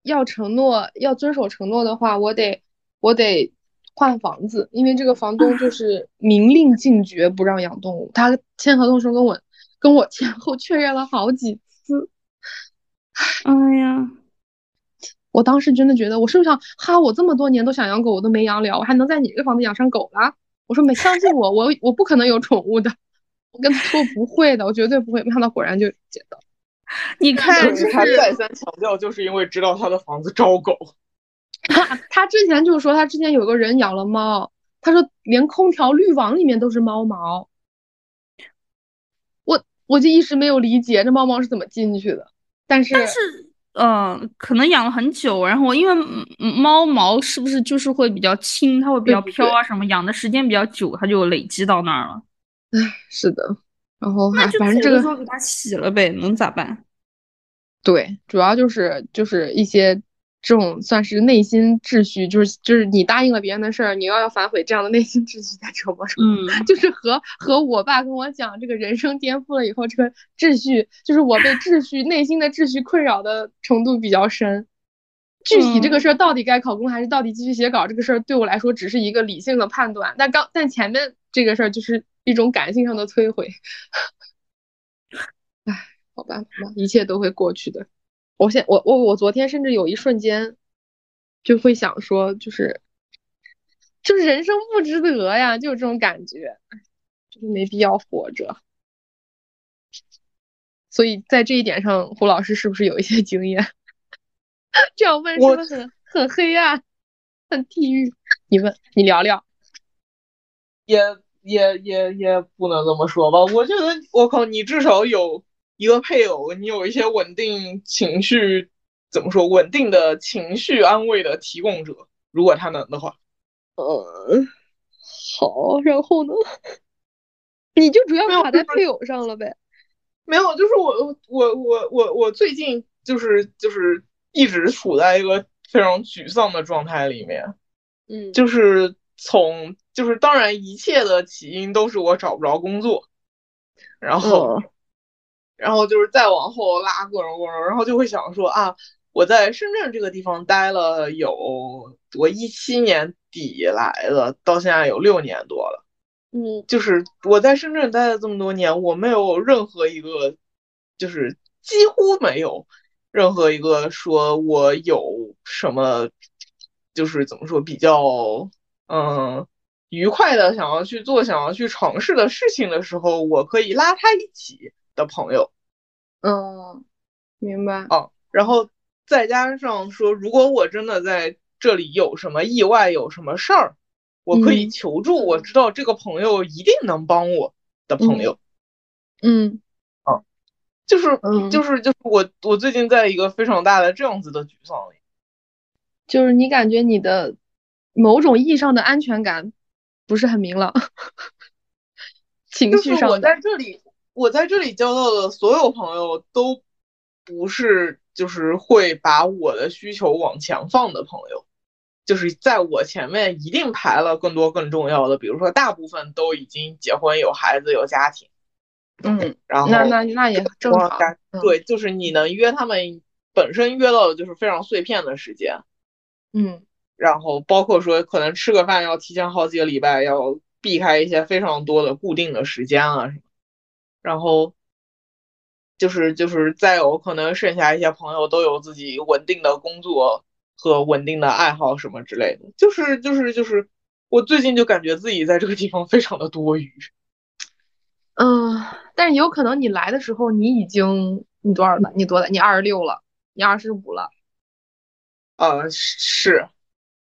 要承诺要遵守承诺的话，我得我得。换房子，因为这个房东就是明令禁绝不让养动物。他签合同时候跟我跟我前后确认了好几次。哎呀，我当时真的觉得，我是不是想哈？我这么多年都想养狗，我都没养了，我还能在你这个房子养上狗了？我说没相信我，我我不可能有宠物的。我跟他说不会的，我绝对不会。没想到果然就捡到。你看，他再三强调，就是因为知道他的房子招狗。他 他之前就说他之前有个人养了猫，他说连空调滤网里面都是猫毛，我我就一时没有理解这猫毛是怎么进去的。但是但是嗯，可能养了很久，然后因为猫毛是不是就是会比较轻，它会比较飘啊什么，养的时间比较久，它就累积到那儿了。唉，是的，然后反正这个给它洗了呗，能咋办？对，主要就是就是一些。这种算是内心秩序，就是就是你答应了别人的事儿，你要要反悔，这样的内心秩序在折磨着。嗯，就是和和我爸跟我讲，这个人生颠覆了以后，这个秩序，就是我被秩序内心的秩序困扰的程度比较深。具体这个事儿到底该考公还是到底继续写稿，这个事儿对我来说只是一个理性的判断。但刚但前面这个事儿就是一种感性上的摧毁。唉，好吧，一切都会过去的。我现我我我昨天甚至有一瞬间，就会想说，就是就是人生不值得呀，就有这种感觉，就是没必要活着。所以在这一点上，胡老师是不是有一些经验？这样问是不是很很黑暗、很地狱？你问，你聊聊。也也也也不能这么说吧，我觉得我靠，你至少有。一个配偶，你有一些稳定情绪，怎么说？稳定的情绪安慰的提供者，如果他能的话。嗯，好，然后呢？你就主要卡在配偶上了呗？没有，就是我我我我我最近就是就是一直处在一个非常沮丧的状态里面。嗯，就是从就是当然一切的起因都是我找不着工作，然后然后就是再往后拉各种各种，然后就会想说啊，我在深圳这个地方待了有我一七年底来的，到现在有六年多了。嗯，就是我在深圳待了这么多年，我没有任何一个，就是几乎没有任何一个说我有什么，就是怎么说比较嗯愉快的想要去做、想要去尝试的事情的时候，我可以拉他一起的朋友。嗯，明白。哦，然后再加上说，如果我真的在这里有什么意外、有什么事儿。我可以求助，我知道这个朋友一定能帮我的朋友。嗯，啊，就是就是就是我我最近在一个非常大的这样子的沮丧里，就是你感觉你的某种意义上的安全感不是很明朗，情绪上。我在这里，我在这里交到的所有朋友都不是就是会把我的需求往前放的朋友。就是在我前面一定排了更多更重要的，比如说大部分都已经结婚有孩子有家庭，嗯，然后那那那也正常，对，就是你能约他们本身约到的就是非常碎片的时间，嗯，然后包括说可能吃个饭要提前好几个礼拜，要避开一些非常多的固定的时间啊什么，然后就是就是再有可能剩下一些朋友都有自己稳定的工作。和稳定的爱好什么之类的，就是就是就是，我最近就感觉自己在这个地方非常的多余。嗯，但是有可能你来的时候你已经你多少了？你多大？你二十六了？你二十五了？呃，是，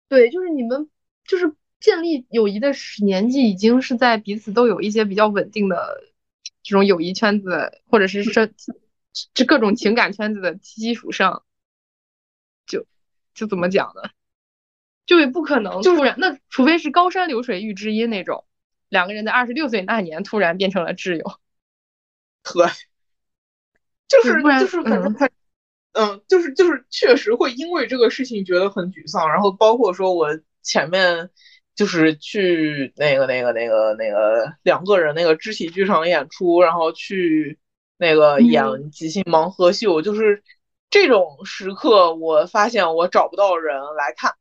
对，就是你们就是建立友谊的年纪，已经是在彼此都有一些比较稳定的这种友谊圈子，或者是这这各种情感圈子的基础上。就就怎么讲呢？就也不可能突然，那除非是高山流水遇知音那种，两个人在二十六岁那年突然变成了挚友。对，就是就是反正他，嗯，就是就是确实会因为这个事情觉得很沮丧。然后包括说我前面就是去那个那个那个那个两个人那个肢体剧场演出，然后去那个演即兴盲盒秀，就是。这种时刻，我发现我找不到人来看，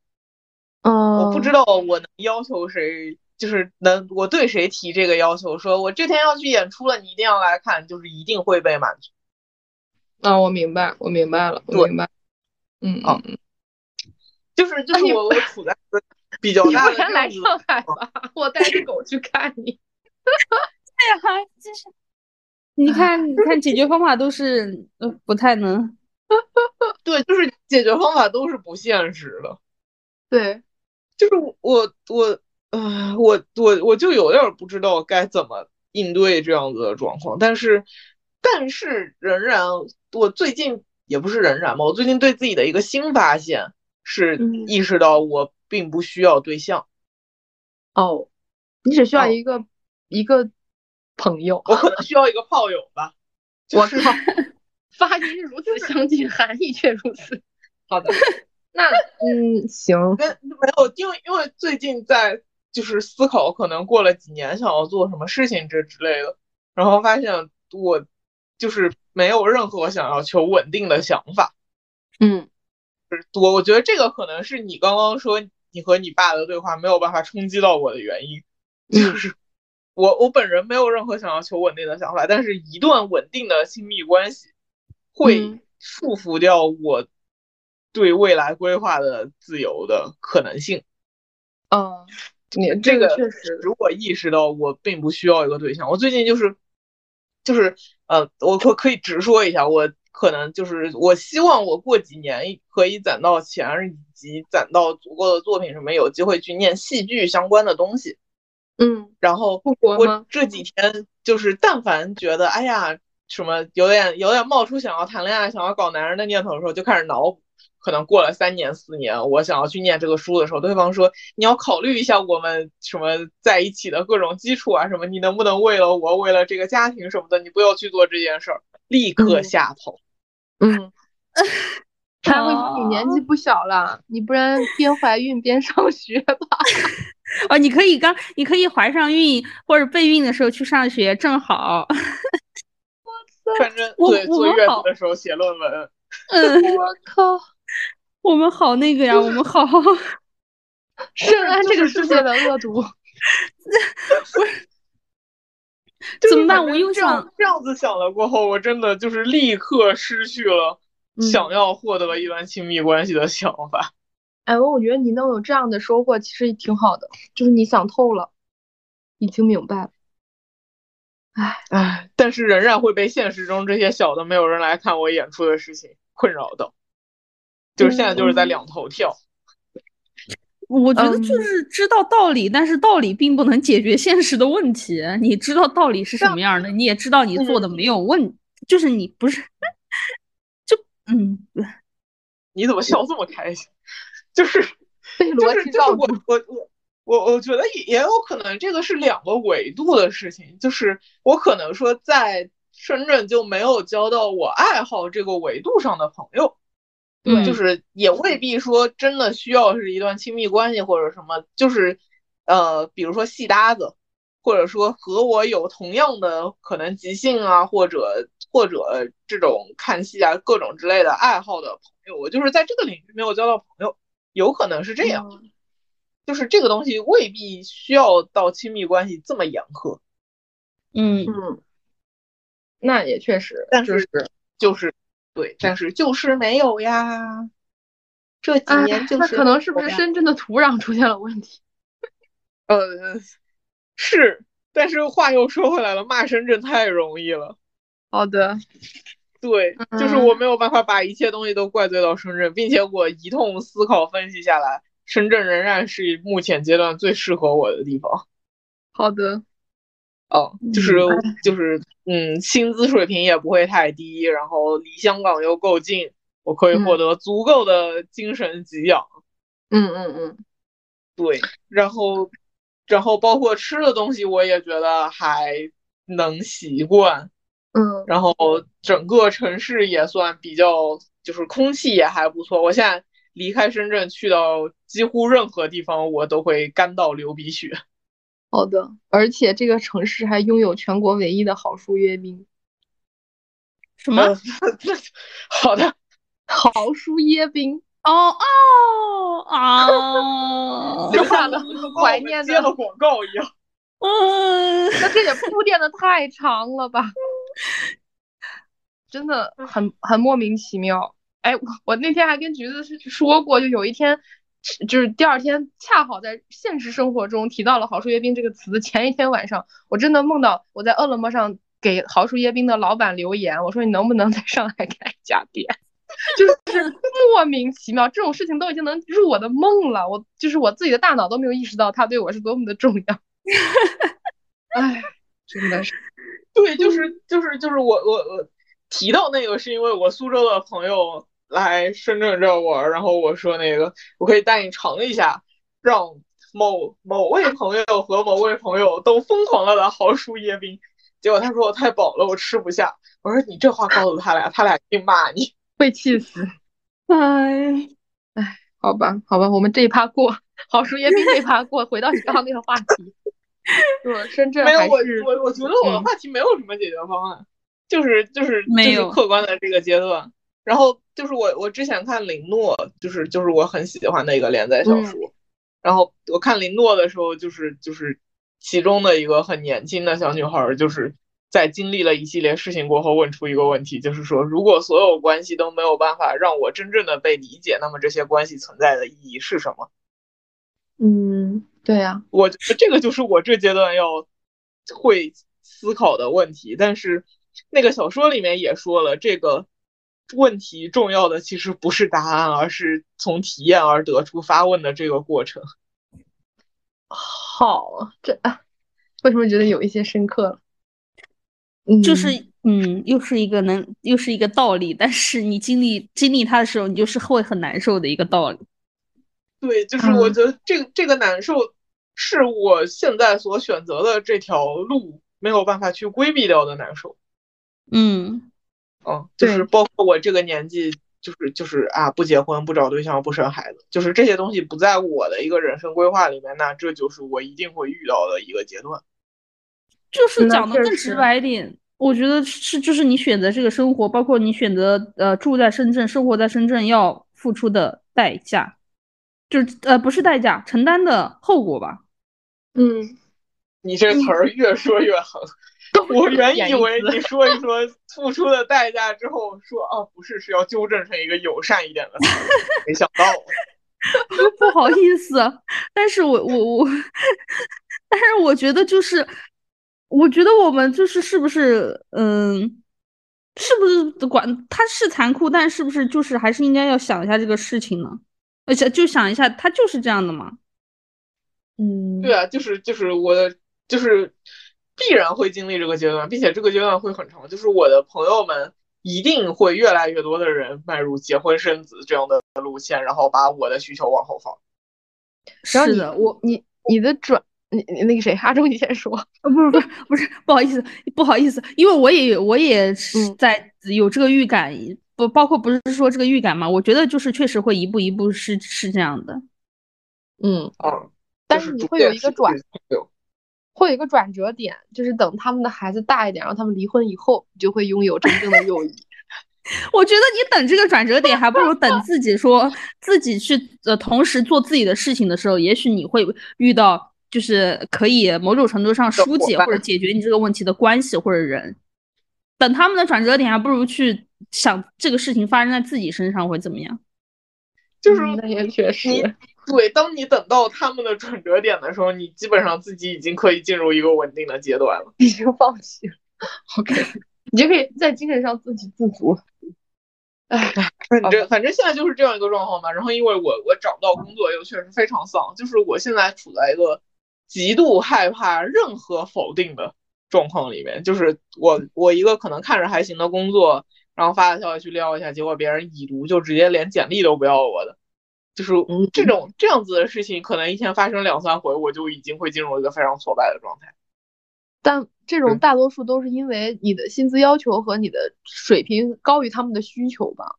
嗯，我不知道我能要求谁，就是能我对谁提这个要求，说我这天要去演出了，你一定要来看，就是一定会被满足。啊，我明白，我明白了，我明白。嗯嗯，就是就是我我处在比较大的。你来上海吧，我带着狗去看你。对呀，就是，你看，你看，解决方法都是呃不太能。对，就是解决方法都是不现实的。对，就是我我呃我我我就有点不知道该怎么应对这样子的状况。但是但是仍然，我最近也不是仍然嘛，我最近对自己的一个新发现是意识到我并不需要对象。哦，你只需要一个一个朋友，我可能需要一个炮友吧。我靠。发音如此相近，含义却如此。好的，那嗯行，跟没有，因为因为最近在就是思考，可能过了几年想要做什么事情这之类的，然后发现我就是没有任何想要求稳定的想法。嗯，我我觉得这个可能是你刚刚说你和你爸的对话没有办法冲击到我的原因，就 是我我本人没有任何想要求稳定的想法，但是一段稳定的亲密关系。会束缚掉我对未来规划的自由的可能性。嗯，你这个确实，如果意识到我并不需要一个对象，我最近就是就是呃，我可可以直说一下，我可能就是我希望我过几年可以攒到钱，以及攒到足够的作品，什么有机会去念戏剧相关的东西。嗯，然后我这几天就是但凡觉得哎呀。什么有点有点冒出想要谈恋爱、想要搞男人的念头的时候，就开始脑补。可能过了三年四年，我想要去念这个书的时候，对方说你要考虑一下我们什么在一起的各种基础啊，什么你能不能为了我，为了这个家庭什么的，你不要去做这件事儿，立刻下头。嗯，他会说你年纪不小了，你不然边怀孕边上学吧。哦，你可以刚，你可以怀上孕或者备孕的时候去上学，正好。反正对坐月子的时候写论文。嗯，我靠，我们好那个呀，我们好深谙这个世界的恶毒。不是，怎么办？我又想这样子想了过后，我真的就是立刻失去了想要获得一段亲密关系的想法。哎，我我觉得你能有这样的收获，其实也挺好的，就是你想透了，已经明白了。哎哎，但是仍然会被现实中这些小的没有人来看我演出的事情困扰到，就是现在就是在两头跳。我觉得就是知道道理，但是道理并不能解决现实的问题。你知道道理是什么样的，你也知道你做的没有问，就是你不是，就嗯，你怎么笑这么开心？就是 就是就是我我我我我觉得也也有可能这个是两个维度的事情，就是我可能说在深圳就没有交到我爱好这个维度上的朋友。对，就是也未必说真的需要是一段亲密关系或者什么，就是呃，比如说戏搭子，或者说和我有同样的可能即兴啊，或者或者这种看戏啊各种之类的爱好的朋友，我就是在这个领域没有交到朋友，有可能是这样，就是这个东西未必需要到亲密关系这么严苛。嗯嗯，那也确实，但是就是。对，但是就是没有呀。这几年就是，那可能是不是深圳的土壤出现了问题？呃，是，但是话又说回来了，骂深圳太容易了。好的，对，就是我没有办法把一切东西都怪罪到深圳，并且我一通思考分析下来，深圳仍然是目前阶段最适合我的地方。好的。哦，就是就是，嗯，薪资水平也不会太低，然后离香港又够近，我可以获得足够的精神给养。嗯嗯嗯，对，然后然后包括吃的东西，我也觉得还能习惯。嗯，然后整个城市也算比较，就是空气也还不错。我现在离开深圳，去到几乎任何地方，我都会干到流鼻血。好的，而且这个城市还拥有全国唯一的好书阅兵。什么？好的，好书阅兵。哦哦啊！留下了怀念的广告一样。嗯，那这也铺垫的太长了吧？真的很很莫名其妙。哎，我那天还跟橘子是说过，就有一天。就是第二天，恰好在现实生活中提到了“豪叔阅兵”这个词前一天晚上，我真的梦到我在饿了么上给“豪叔阅兵”的老板留言，我说你能不能在上海开一家店？就是莫名其妙，这种事情都已经能入我的梦了，我就是我自己的大脑都没有意识到他对我是多么的重要。哎，真的是，对，就是就是就是我我我提到那个是因为我苏州的朋友。来深圳这玩，然后我说那个我可以带你尝一下，让某某位朋友和某位朋友都疯狂了的豪叔椰冰。结果他说我太饱了，我吃不下。我说你这话告诉他俩，他俩一定骂你，会气死。哎哎，好吧好吧，我们这一趴过，豪叔椰冰这一趴过，回到你刚刚那个话题。是深圳没有我我我觉得我的话题没有什么解决方案，就是就是就是客观的这个阶段。然后就是我，我之前看林诺，就是就是我很喜欢的一个连载小说。然后我看林诺的时候，就是就是其中的一个很年轻的小女孩，就是在经历了一系列事情过后，问出一个问题，就是说，如果所有关系都没有办法让我真正的被理解，那么这些关系存在的意义是什么？嗯，对呀，我觉得这个就是我这阶段要会思考的问题。但是那个小说里面也说了这个。问题重要的其实不是答案，而是从体验而得出发问的这个过程。好，这为什么觉得有一些深刻了？就是嗯，又是一个能，又是一个道理，但是你经历经历它的时候，你就是会很难受的一个道理。对，就是我觉得这个这个难受是我现在所选择的这条路没有办法去规避掉的难受。嗯。嗯，就是包括我这个年纪就是就是啊，不结婚，不找对象，不生孩子，就是这些东西不在我的一个人生规划里面，那这就是我一定会遇到的一个阶段。就是讲的更直白一点，我觉得是就是你选择这个生活，包括你选择呃住在深圳，生活在深圳要付出的代价，就是呃不是代价，承担的后果吧。嗯，你这词儿越说越狠。我原以为你说一说付出的代价之后，说啊不是是要纠正成一个友善一点的，没想到，不好意思，但是我我我，但是我觉得就是，我觉得我们就是是不是嗯，是不是管他是残酷，但是不是就是还是应该要想一下这个事情呢？而且就想一下，他就是这样的吗？嗯，对啊，就是就是我的就是。必然会经历这个阶段，并且这个阶段会很长。就是我的朋友们一定会越来越多的人迈入结婚生子这样的路线，然后把我的需求往后放。是的，我你你的转你你那个谁阿忠，你先说。不是不是不是，不好意思不好意思，因为我也我也是在有这个预感，不包括不是说这个预感嘛？我觉得就是确实会一步一步是是这样的。嗯嗯，但是你会有一个转。会有一个转折点，就是等他们的孩子大一点，让他们离婚以后，你就会拥有真正的友谊。我觉得你等这个转折点，还不如等自己说 自己去呃同时做自己的事情的时候，也许你会遇到就是可以某种程度上疏解或者解决你这个问题的关系或者人。等他们的转折点，还不如去想这个事情发生在自己身上会怎么样。就是那也确实。对，当你等到他们的转折点的时候，你基本上自己已经可以进入一个稳定的阶段了，已经放弃了。OK，你就可以在精神上自给自足。哎，反正反正现在就是这样一个状况嘛。然后因为我我找不到工作，又确实非常丧，就是我现在处在一个极度害怕任何否定的状况里面。就是我我一个可能看着还行的工作，然后发个消息去撩一下，结果别人已读，就直接连简历都不要我的。就是这种这样子的事情，可能一天发生两三回，我就已经会进入一个非常挫败的状态。但这种大多数都是因为你的薪资要求和你的水平高于他们的需求吧？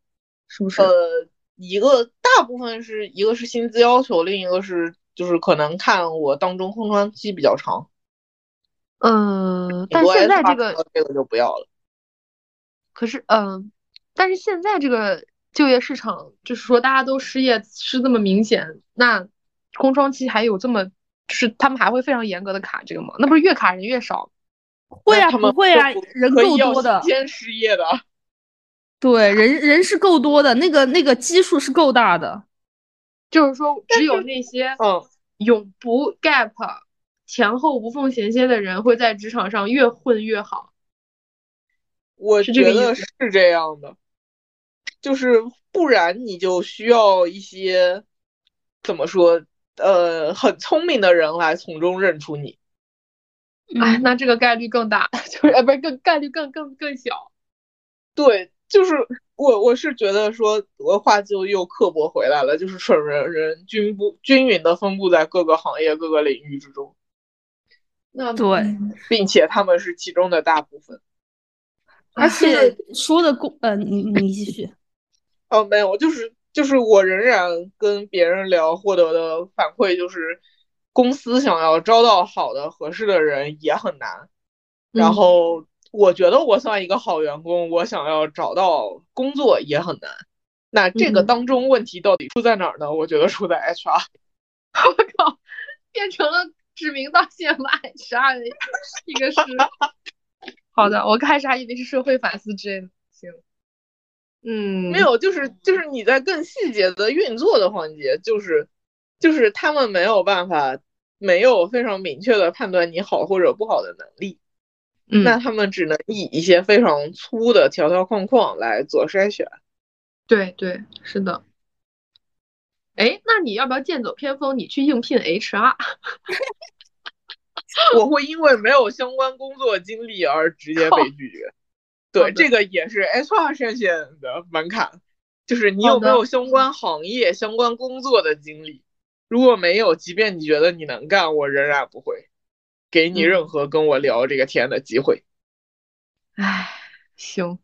是不是？呃，一个大部分是一个是薪资要求，另一个是就是可能看我当中空窗期比较长。嗯，但现在这个这个就不要了。可是，嗯，但是现在这个。就业市场就是说，大家都失业是这么明显，那空窗期还有这么，就是他们还会非常严格的卡这个吗？那不是越卡人越少？会啊，不会啊，人够多的。先失业的。对，人人是够多的，那个那个基数是够大的。就是说，只有那些嗯永不 gap 前后无缝衔接的人会在职场上越混越好。我觉得是这样的。就是不然你就需要一些怎么说呃很聪明的人来从中认出你，哎，那这个概率更大，就是呃不是更概率更更更小。对，就是我我是觉得说我话就又刻薄回来了，就是蠢人人均不均匀的分布在各个行业各个领域之中。那对，并且他们是其中的大部分，而且说的公呃你你继续。哦，没有，就是就是我仍然跟别人聊，获得的反馈就是，公司想要招到好的合适的人也很难。然后我觉得我算一个好员工，我想要找到工作也很难。那这个当中问题到底出在哪儿呢？我觉得出在 HR。我靠，变成了指名道姓骂 HR 的一个事。好的，我开始还以为是社会反思之类的。行。嗯，没有，就是就是你在更细节的运作的环节，就是就是他们没有办法，没有非常明确的判断你好或者不好的能力，那他们只能以一些非常粗的条条框框来做筛选。对对，是的。哎，那你要不要剑走偏锋，你去应聘 HR？我会因为没有相关工作经历而直接被拒绝。对，这个也是 HR 筛选的门槛，就是你有没有相关行业、相关工作的经历。如果没有，即便你觉得你能干，我仍然不会给你任何跟我聊这个天的机会。唉，行。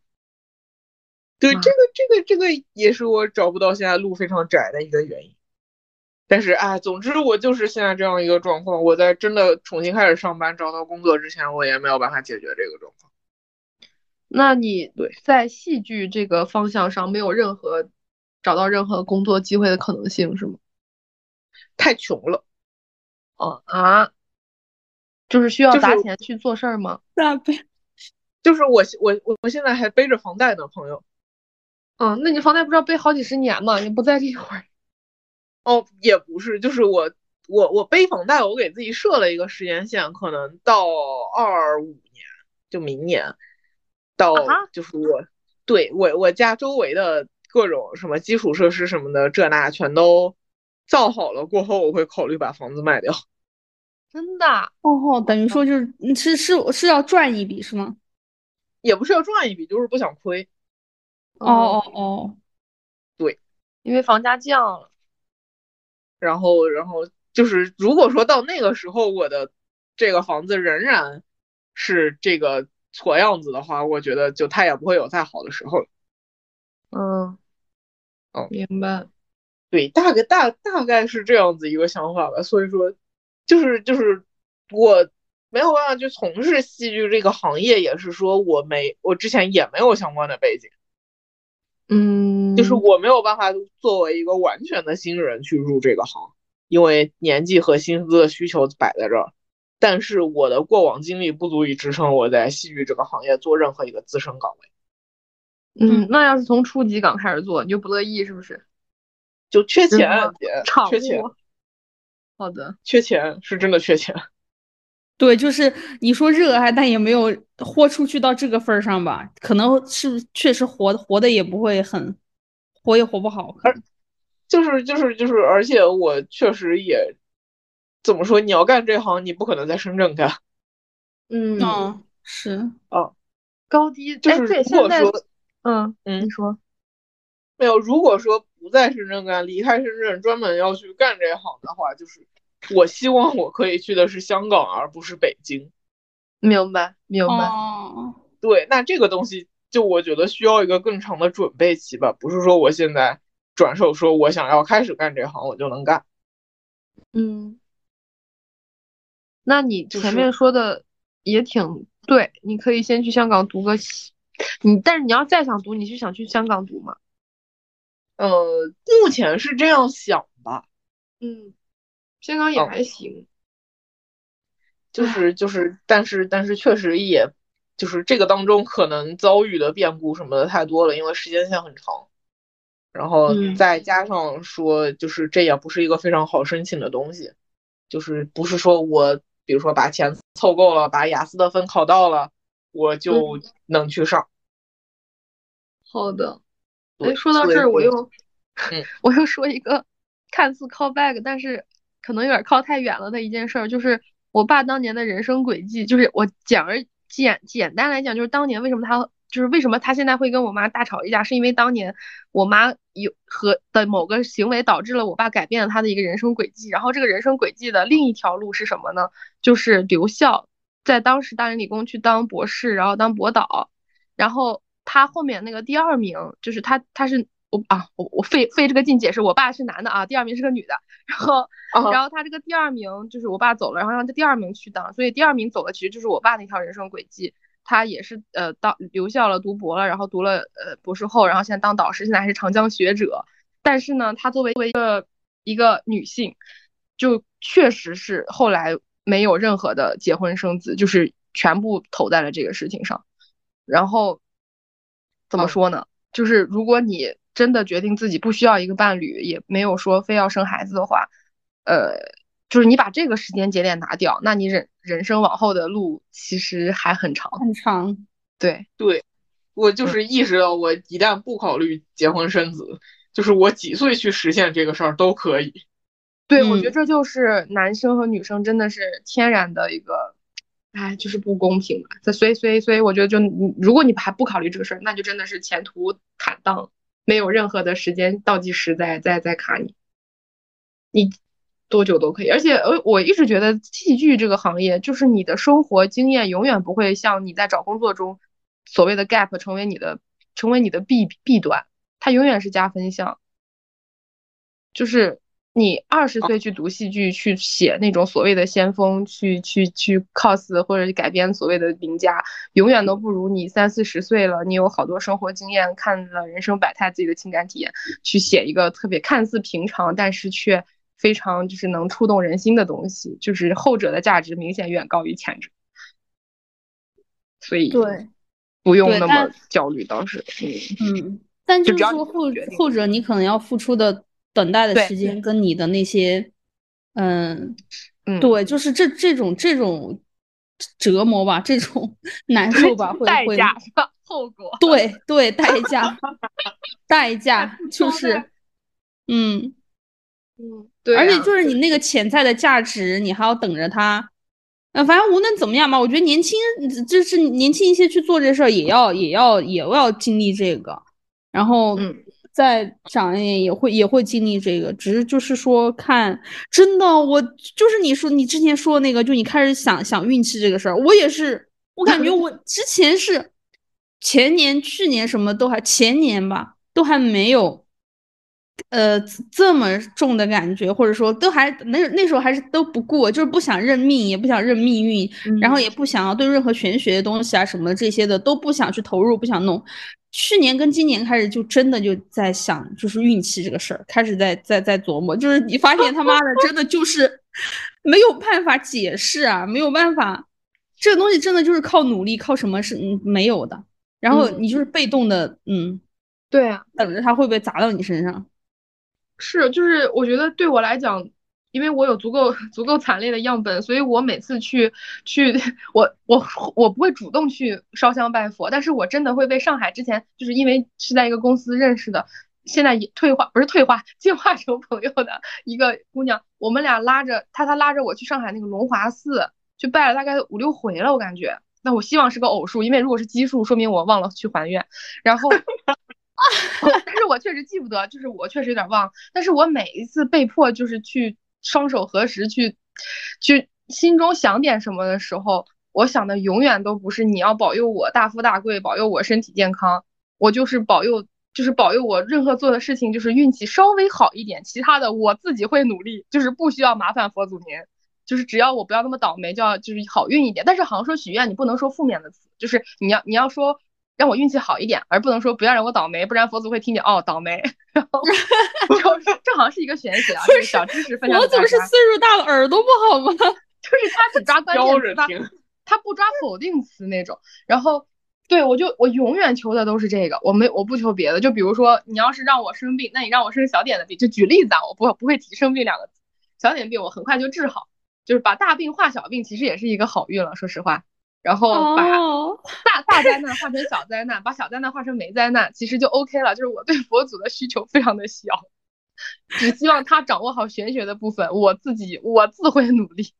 对，这个这个这个也是我找不到现在路非常窄的一个原因。但是哎，总之我就是现在这样一个状况。我在真的重新开始上班找到工作之前，我也没有办法解决这个状况。那你对在戏剧这个方向上没有任何找到任何工作机会的可能性是吗？太穷了。哦啊，就是需要砸钱去做事儿吗？那背，就是我我我我现在还背着房贷呢，朋友。嗯，那你房贷不是要背好几十年吗？你不在这一会儿。哦，也不是，就是我我我背房贷，我给自己设了一个时间线，可能到二五年，就明年，到就是我对我我家周围的各种什么基础设施什么的这那全都造好了过后，我会考虑把房子卖掉。真的？哦，等于说就是是是是要赚一笔是吗？也不是要赚一笔，就是不想亏。哦哦哦，对，因为房价降了。然后，然后就是，如果说到那个时候，我的这个房子仍然是这个错样子的话，我觉得就他也不会有再好的时候了。嗯，哦，明白。对，大概大大概是这样子一个想法吧。所以说，就是就是我没有办法去从事戏剧这个行业，也是说我没我之前也没有相关的背景。嗯，就是我没有办法作为一个完全的新人去入这个行，因为年纪和薪资的需求摆在这儿。但是我的过往经历不足以支撑我在戏剧这个行业做任何一个资深岗位。嗯，那要是从初级岗开始做，你就不乐意是不是？就缺钱，姐，缺钱。好的，缺钱是真的缺钱。对，就是你说热爱，但也没有豁出去到这个份儿上吧？可能是确实活活的也不会很，活也活不好。而就是就是就是，而且我确实也怎么说？你要干这行，你不可能在深圳干。嗯，是啊，高低就是如果说，嗯嗯，你说没有？如果说不在深圳干，离开深圳专门要去干这行的话，就是。我希望我可以去的是香港，而不是北京。明白，明白。对，那这个东西就我觉得需要一个更长的准备期吧，不是说我现在转手说我想要开始干这行，我就能干。嗯，那你前面说的也挺对，你可以先去香港读个，你但是你要再想读，你是想去香港读吗？呃，目前是这样想吧。嗯。香港也还行，就是就是，但是但是确实也，就是这个当中可能遭遇的变故什么的太多了，因为时间线很长，然后再加上说，就是这也不是一个非常好申请的东西，就是不是说我比如说把钱凑够了，把雅思的分考到了，我就能去上。好的，哎，说到这儿我又，我又说一个看似 call back，但是。可能有点靠太远了的一件事儿，就是我爸当年的人生轨迹。就是我简而简简单来讲，就是当年为什么他就是为什么他现在会跟我妈大吵一架，是因为当年我妈有和的某个行为导致了我爸改变了他的一个人生轨迹。然后这个人生轨迹的另一条路是什么呢？就是留校，在当时大连理工去当博士，然后当博导。然后他后面那个第二名，就是他他是。我啊，我我费费这个劲解释，我爸是男的啊，第二名是个女的，然后然后他这个第二名就是我爸走了，然后让他第二名去当，所以第二名走的其实就是我爸那条人生轨迹，他也是呃到留校了读博了，然后读了呃博士后，然后现在当导师，现在还是长江学者，但是呢，她作为作为一个一个女性，就确实是后来没有任何的结婚生子，就是全部投在了这个事情上，然后怎么说呢？就是如果你真的决定自己不需要一个伴侣，也没有说非要生孩子的话，呃，就是你把这个时间节点拿掉，那你人人生往后的路其实还很长很长。对对，我就是意识到，我一旦不考虑结婚生子，就是我几岁去实现这个事儿都可以。对，我觉得这就是男生和女生真的是天然的一个，哎，就是不公平吧。所以所以所以，我觉得就如果你还不考虑这个事儿，那就真的是前途坦荡。没有任何的时间倒计时在在在卡你，你多久都可以。而且呃，我一直觉得戏剧这个行业，就是你的生活经验永远不会像你在找工作中所谓的 gap 成为你的成为你的弊弊端，它永远是加分项。就是你二十岁去读戏剧，去写那种所谓的先锋，去去去 cos 或者改编所谓的名家，永远都不如你三四十岁了，你有好多生活经验，看了人生百态，自己的情感体验，去写一个特别看似平常，但是却非常就是能触动人心的东西。就是后者的价值明显远高于前者，所以对。不用那么焦虑，当时，嗯嗯，但就是说后后者你可能要付出的等待的时间跟你的那些，嗯嗯，对，就是这这种这种折磨吧，这种 难受吧，会代价后果，对对，代价 代价就是，嗯嗯，对，而且就是你那个潜在的价值，你还要等着它。呃，反正无论怎么样吧，我觉得年轻就是年轻一些去做这事儿，也要也要也要经历这个，然后再长一点也会也会经历这个，只是就是说看，真的我就是你说你之前说的那个，就你开始想想运气这个事儿，我也是，我感觉我 之前是前年、去年什么都还前年吧，都还没有。呃，这么重的感觉，或者说都还那那时候还是都不过，就是不想认命，也不想认命运，然后也不想要对任何玄学的东西啊什么的这些的都不想去投入，不想弄。去年跟今年开始就真的就在想，就是运气这个事儿，开始在在在琢磨，就是你发现他妈的真的就是没有办法解释啊，没有办法，这个东西真的就是靠努力，靠什么是没有的，然后你就是被动的，嗯，对啊，等着它会不会砸到你身上。是，就是我觉得对我来讲，因为我有足够 足够惨烈的样本，所以我每次去去我我我不会主动去烧香拜佛，但是我真的会被上海之前就是因为是在一个公司认识的，现在退化不是退化进化成朋友的一个姑娘，我们俩拉着她，她拉着我去上海那个龙华寺去拜了大概五六回了，我感觉。那我希望是个偶数，因为如果是奇数，说明我忘了去还愿，然后。但是我确实记不得，就是我确实有点忘。但是我每一次被迫就是去双手合十，去去心中想点什么的时候，我想的永远都不是你要保佑我大富大贵，保佑我身体健康，我就是保佑，就是保佑我任何做的事情就是运气稍微好一点，其他的我自己会努力，就是不需要麻烦佛祖您，就是只要我不要那么倒霉，就要就是好运一点。但是好像说许愿你不能说负面的词，就是你要你要说。让我运气好一点，而不能说不要让我倒霉，不然佛祖会听见哦倒霉。然后 这好像是一个玄学啊，就是小知识分享。佛祖是岁数大了耳朵不好吗？就是他只抓关键词，他他不抓否定词那种。然后对我就我永远求的都是这个，我没我不求别的。就比如说你要是让我生病，那你让我生小点的病。就举例子啊，我不不会提生病两个字，小点病我很快就治好，就是把大病化小病，其实也是一个好运了。说实话。然后把大大灾难化成小灾难，把小灾难化成没灾难，其实就 OK 了。就是我对佛祖的需求非常的小，只希望他掌握好玄学的部分，我自己我自会努力。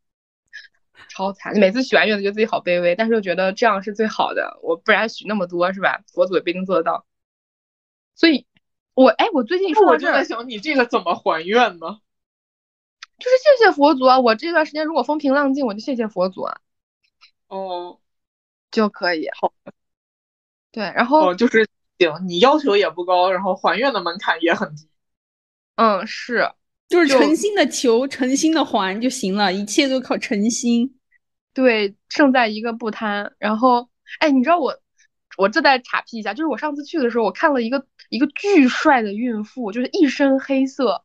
超惨，每次许完愿都觉得自己好卑微，但是又觉得这样是最好的。我不然许那么多是吧？佛祖也不一定做得到。所以，我哎，我最近说我就在想，你这个怎么还愿呢？就是谢谢佛祖啊！我这段时间如果风平浪静，我就谢谢佛祖啊。哦，就可以。好，对，然后哦就是行，你要求也不高，然后还愿的门槛也很低，嗯，是，就是诚心的求，诚心的还就行了，一切都靠诚心，对，胜在一个不贪。然后，哎，你知道我，我这再岔劈一下，就是我上次去的时候，我看了一个一个巨帅的孕妇，就是一身黑色。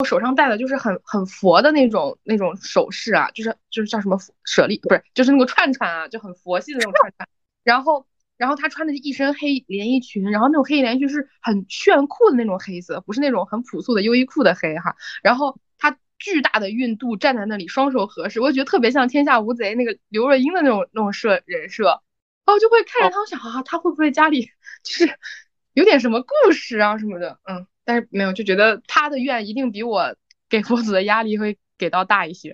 我手上戴的就是很很佛的那种那种首饰啊，就是就是叫什么舍利，不是就是那个串串啊，就很佛系的那种串串。然后然后她穿的一身黑连衣裙，然后那种黑连衣裙是很炫酷的那种黑色，不是那种很朴素的优衣库的黑哈。然后她巨大的孕肚站在那里，双手合十，我就觉得特别像《天下无贼》那个刘若英的那种那种设人设。哦，就会看着她，我想啊，她会不会家里 就是有点什么故事啊什么的？嗯。但是没有，就觉得他的愿一定比我给佛祖的压力会给到大一些，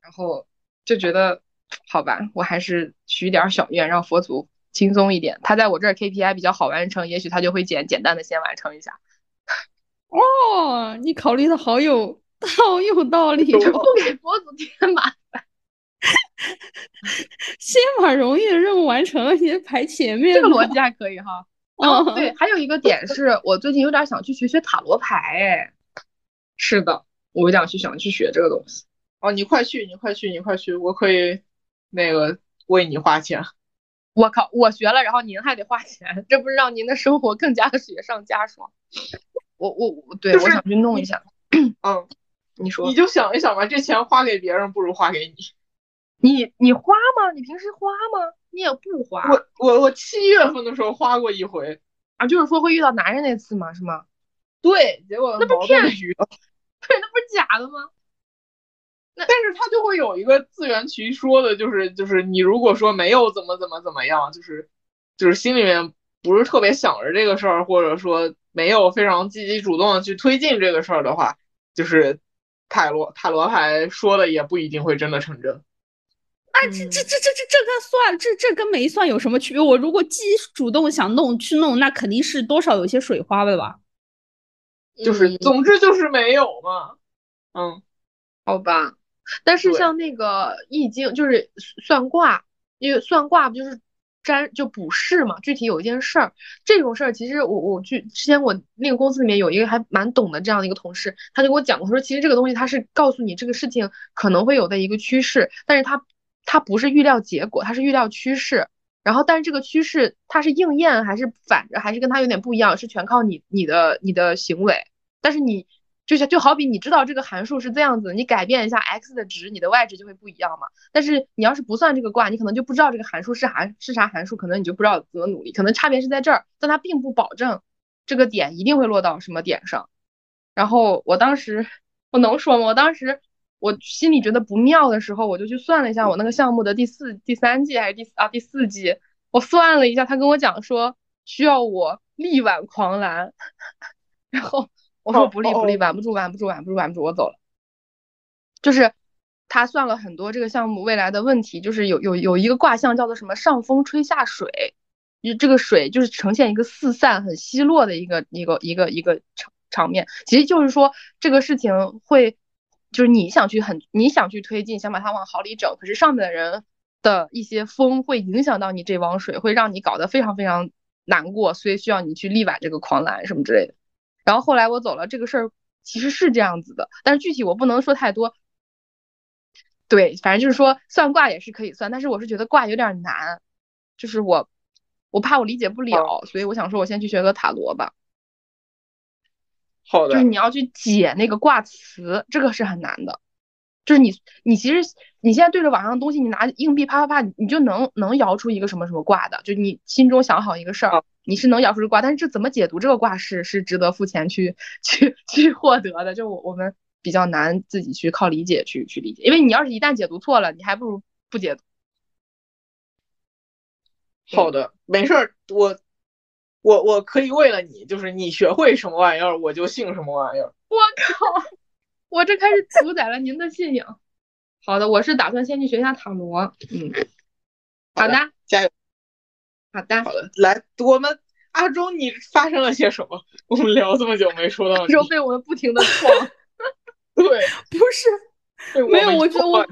然后就觉得好吧，我还是许点小愿，让佛祖轻松一点。他在我这儿 KPI 比较好完成，也许他就会简简单的先完成一下。哦，你考虑的好有 好有道理，就不给佛祖添麻烦，先把容易的任务完成了，先排前面。这个逻辑还可以哈。哦，对，还有一个点是我最近有点想去学学塔罗牌，哎，是的，我想去想去学这个东西。哦，你快去，你快去，你快去，我可以那个为你花钱。我靠，我学了，然后您还得花钱，这不是让您的生活更加的雪上加霜？我我我，对，我想去弄一下。嗯，你说，你就想一想吧，这钱花给别人不如花给你。你你花吗？你平时花吗？你也不花。我我我七月份的时候花过一回啊，就是说会遇到男人那次嘛？是吗？对，结果那不是骗局吗？对，那不是假的吗？那但是他就会有一个自圆其说的，就是就是你如果说没有怎么怎么怎么样，就是就是心里面不是特别想着这个事儿，或者说没有非常积极主动的去推进这个事儿的话，就是塔罗塔罗牌说的也不一定会真的成真。那这这这这这这跟算这这跟没算有什么区别？我如果既主动想弄去弄，那肯定是多少有些水花的吧？就是总之就是没有嘛。嗯，好吧。但是像那个易经，就是算卦，因为算卦不就是占就卜筮嘛？具体有一件事儿，这种事儿其实我我去之前我那个公司里面有一个还蛮懂的这样的一个同事，他就跟我讲过，他说其实这个东西他是告诉你这个事情可能会有的一个趋势，但是他它不是预料结果，它是预料趋势。然后但是这个趋势它是应验还是反着，还是跟它有点不一样，是全靠你你的你的行为，但是你。就像就好比你知道这个函数是这样子，你改变一下 x 的值，你的 y 值就会不一样嘛。但是你要是不算这个卦，你可能就不知道这个函数是函是啥函数，可能你就不知道怎么努力，可能差别是在这儿，但它并不保证这个点一定会落到什么点上。然后我当时我能说吗？我当时我心里觉得不妙的时候，我就去算了一下我那个项目的第四第三季还是第啊第四季，我算了一下，他跟我讲说需要我力挽狂澜，然后。我说不力不力，挽不住挽不住挽不住挽不住，我走了。就是他算了很多这个项目未来的问题，就是有有有一个卦象叫做什么上风吹下水，就这个水就是呈现一个四散很稀落的一个一个一个一个场场面，其实就是说这个事情会就是你想去很你想去推进，想把它往好里整，可是上面的人的一些风会影响到你这汪水，会让你搞得非常非常难过，所以需要你去力挽这个狂澜什么之类的。然后后来我走了，这个事儿其实是这样子的，但是具体我不能说太多。对，反正就是说算卦也是可以算，但是我是觉得卦有点难，就是我我怕我理解不了，所以我想说我先去学个塔罗吧。好的。就是你要去解那个卦辞，这个是很难的。就是你你其实你现在对着网上的东西，你拿硬币啪啪啪，你就能能摇出一个什么什么卦的，就你心中想好一个事儿。你是能摇出这卦，但是这怎么解读这个卦是是值得付钱去去去获得的，就我我们比较难自己去靠理解去去理解，因为你要是一旦解读错了，你还不如不解读。好的，没事儿，我我我可以为了你，就是你学会什么玩意儿，我就信什么玩意儿。我靠，我这开始主宰了您的信仰。好的，我是打算先去学一下塔罗。嗯，好的，加油。好的，好的，来，我们阿忠，你发生了些什么？我们聊这么久没说到你，就被我们不停的撞。对，不是，没有，我觉得我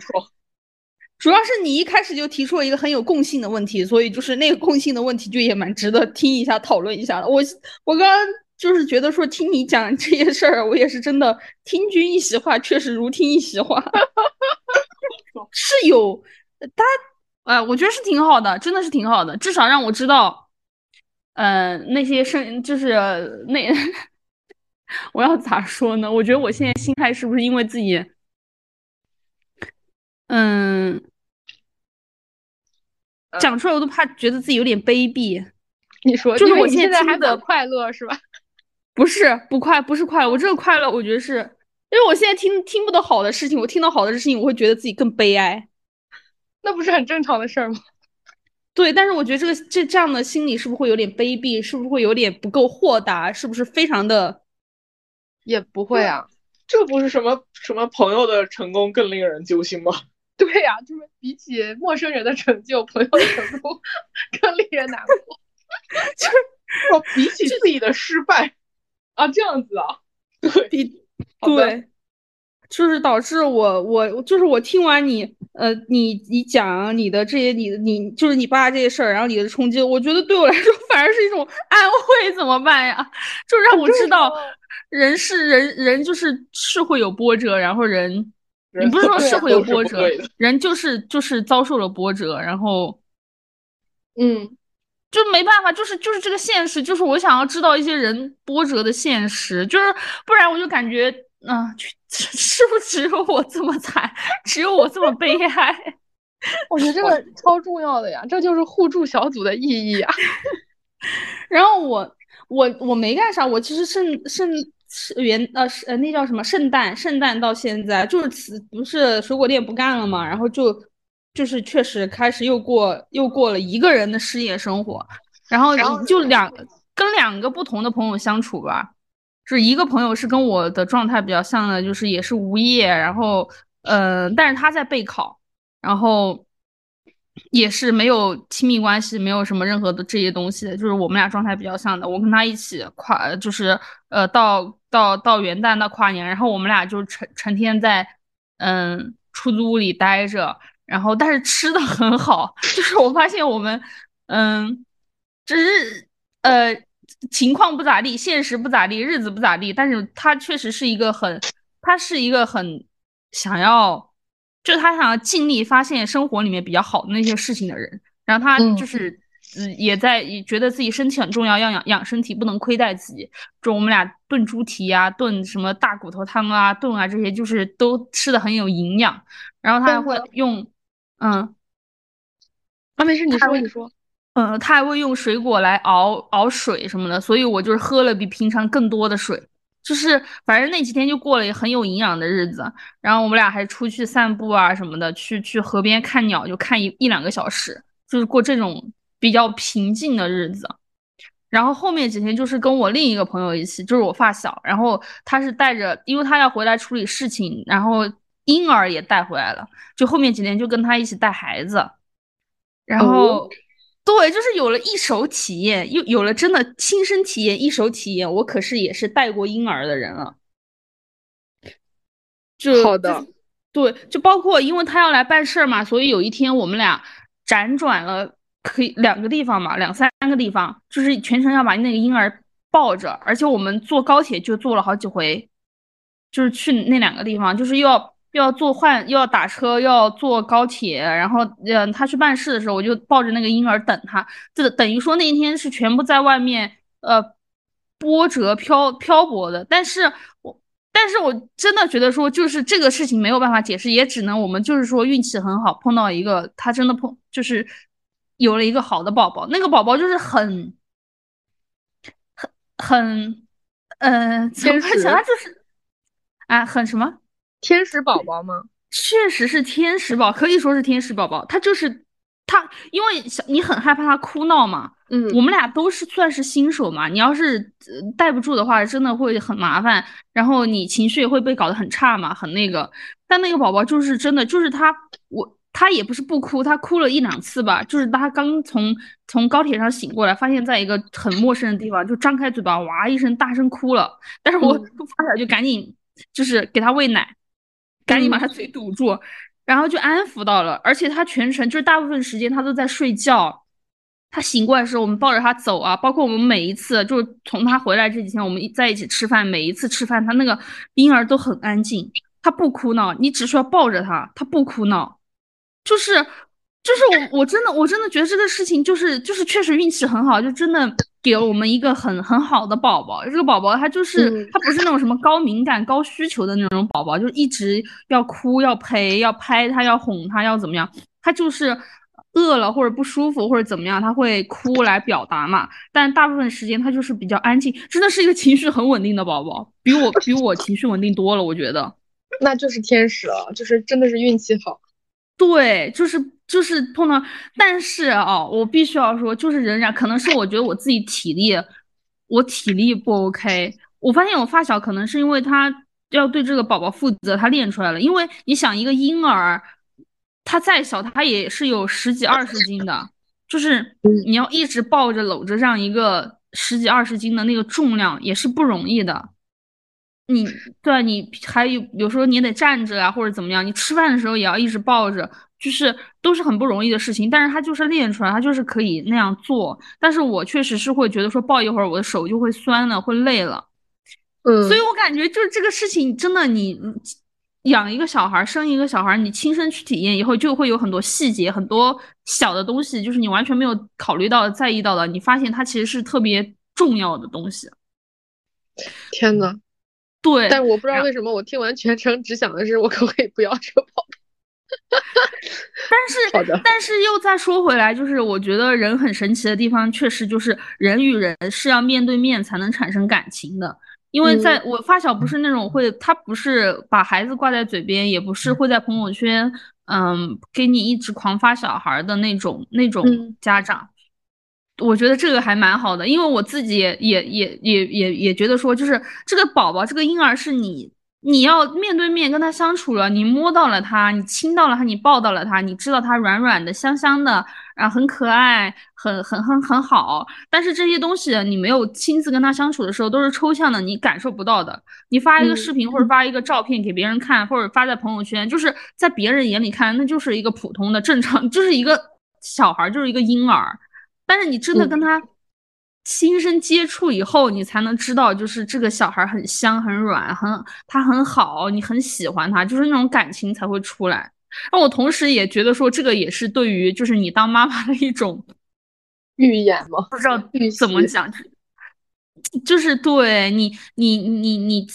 主要是你一开始就提出了一个很有共性的问题，所以就是那个共性的问题就也蛮值得听一下、讨论一下的。我我刚刚就是觉得说听你讲这些事儿，我也是真的听君一席话，确实如听一席话，是有他。哎，我觉得是挺好的，真的是挺好的，至少让我知道，嗯，那些声就是那，我要咋说呢？我觉得我现在心态是不是因为自己，嗯，讲出来我都怕觉得自己有点卑鄙。你说，就是我现在还的快乐是吧？不是不快，不是快乐，我这个快乐，我觉得是因为我现在听听不到好的事情，我听到好的事情，我会觉得自己更悲哀。那不是很正常的事儿吗？对，但是我觉得这个这这样的心理是不是会有点卑鄙？是不是会有点不够豁达？是不是非常的？也不会啊，这不是什么什么朋友的成功更令人揪心吗？对呀，就是比起陌生人的成就，朋友的成功更 令人难过。就是我，比起自己的失败啊，这样子啊，对，对。就是导致我我就是我听完你呃你你讲你的这些你你就是你爸这些事儿，然后你的冲击，我觉得对我来说反而是一种安慰，怎么办呀？就让我知道人是人人就是是会有波折，然后人你不是说社会有波折，人就是就是遭受了波折，然后嗯。就没办法，就是就是这个现实，就是我想要知道一些人波折的现实，就是不然我就感觉，啊，是不是只有我这么惨，只有我这么悲哀？我觉得这个 超重要的呀，这就是互助小组的意义啊。然后我我我没干啥，我其实圣圣元呃是呃那叫什么圣诞圣诞到现在就是不是水果店不干了嘛，然后就。就是确实开始又过又过了一个人的失业生活，然后就两跟两个不同的朋友相处吧，是一个朋友是跟我的状态比较像的，就是也是无业，然后呃，但是他在备考，然后也是没有亲密关系，没有什么任何的这些东西，就是我们俩状态比较像的。我跟他一起跨，就是呃到到到元旦到跨年，然后我们俩就成成天在嗯出租屋里待着。然后，但是吃的很好，就是我发现我们，嗯，只是呃情况不咋地，现实不咋地，日子不咋地，但是他确实是一个很，他是一个很想要，就他想要尽力发现生活里面比较好的那些事情的人。然后他就是，嗯，也在也觉得自己身体很重要，要养养身体，不能亏待自己。就我们俩炖猪蹄啊，炖什么大骨头汤啊，炖啊这些，就是都吃的很有营养。然后他还会用。嗯，啊，没事，你说你说，嗯，他还会用水果来熬熬水什么的，所以我就是喝了比平常更多的水，就是反正那几天就过了很有营养的日子。然后我们俩还出去散步啊什么的，去去河边看鸟，就看一一两个小时，就是过这种比较平静的日子。然后后面几天就是跟我另一个朋友一起，就是我发小，然后他是带着，因为他要回来处理事情，然后。婴儿也带回来了，就后面几天就跟他一起带孩子，然后对，就是有了一手体验，又有了真的亲身体验，一手体验。我可是也是带过婴儿的人了，就好的，对，就包括因为他要来办事儿嘛，所以有一天我们俩辗转了可以两个地方嘛，两三个地方，就是全程要把那个婴儿抱着，而且我们坐高铁就坐了好几回，就是去那两个地方，就是又要。又要坐换，又要打车，又要坐高铁，然后，嗯，他去办事的时候，我就抱着那个婴儿等他，这等于说那一天是全部在外面，呃，波折漂漂泊的。但是我，但是我真的觉得说，就是这个事情没有办法解释，也只能我们就是说运气很好，碰到一个他真的碰，就是有了一个好的宝宝，那个宝宝就是很，很很，嗯，怎么讲？他就是，啊，很什么？天使宝宝吗？确实是天使宝，可以说是天使宝宝。他就是他，因为小你很害怕他哭闹嘛。嗯，我们俩都是算是新手嘛。你要是带不住的话，真的会很麻烦。然后你情绪也会被搞得很差嘛，很那个。但那个宝宝就是真的，就是他，我他也不是不哭，他哭了一两次吧。就是他刚从从高铁上醒过来，发现在一个很陌生的地方，就张开嘴巴哇一声大声哭了。但是我发小就赶紧就是给他喂奶。赶紧把他嘴堵住，然后就安抚到了。而且他全程就是大部分时间他都在睡觉。他醒过来的时候，我们抱着他走啊。包括我们每一次，就是从他回来这几天，我们在一起吃饭，每一次吃饭，他那个婴儿都很安静，他不哭闹，你只需要抱着他，他不哭闹，就是。就是我，我真的，我真的觉得这个事情就是，就是确实运气很好，就真的给了我们一个很很好的宝宝。这个宝宝他就是，他不是那种什么高敏感、高需求的那种宝宝，就是一直要哭、要陪、要拍他、要哄他、要怎么样。他就是饿了或者不舒服或者怎么样，他会哭来表达嘛。但大部分时间他就是比较安静，真的是一个情绪很稳定的宝宝，比我比我情绪稳定多了，我觉得。那就是天使了，就是真的是运气好。对，就是就是碰到，但是哦，我必须要说，就是仍然可能是我觉得我自己体力，我体力不 OK。我发现我发小可能是因为他要对这个宝宝负责，他练出来了。因为你想，一个婴儿，他再小，他也是有十几二十斤的，就是你要一直抱着搂着这样一个十几二十斤的那个重量，也是不容易的。你对你还有有时候你也得站着啊，或者怎么样，你吃饭的时候也要一直抱着，就是都是很不容易的事情。但是他就是练出来，他就是可以那样做。但是我确实是会觉得说抱一会儿，我的手就会酸了，会累了。嗯，所以我感觉就是这个事情真的，你养一个小孩，生一个小孩，你亲身去体验以后，就会有很多细节，很多小的东西，就是你完全没有考虑到、在意到的，你发现它其实是特别重要的东西。天呐！对，但我不知道为什么我听完全程只想的是我可不可以不要这个宝宝。但是，但是又再说回来，就是我觉得人很神奇的地方，确实就是人与人是要面对面才能产生感情的。因为在我发小不是那种会，他不是把孩子挂在嘴边，也不是会在朋友圈，嗯，给你一直狂发小孩的那种那种家长。我觉得这个还蛮好的，因为我自己也也也也也也觉得说，就是这个宝宝，这个婴儿是你，你要面对面跟他相处了，你摸到了他，你亲到了他，你抱到了他，你知道他软软的、香香的，啊，很可爱，很很很很好。但是这些东西你没有亲自跟他相处的时候，都是抽象的，你感受不到的。你发一个视频或者发一个照片给别人看，或者发在朋友圈，就是在别人眼里看，那就是一个普通的、正常，就是一个小孩，就是一个婴儿。但是你真的跟他亲身接触以后，你才能知道，就是这个小孩很香、很软、很他很好，你很喜欢他，就是那种感情才会出来。那我同时也觉得说，这个也是对于就是你当妈妈的一种 预言吗？不知道 怎么讲，就是对你，你你你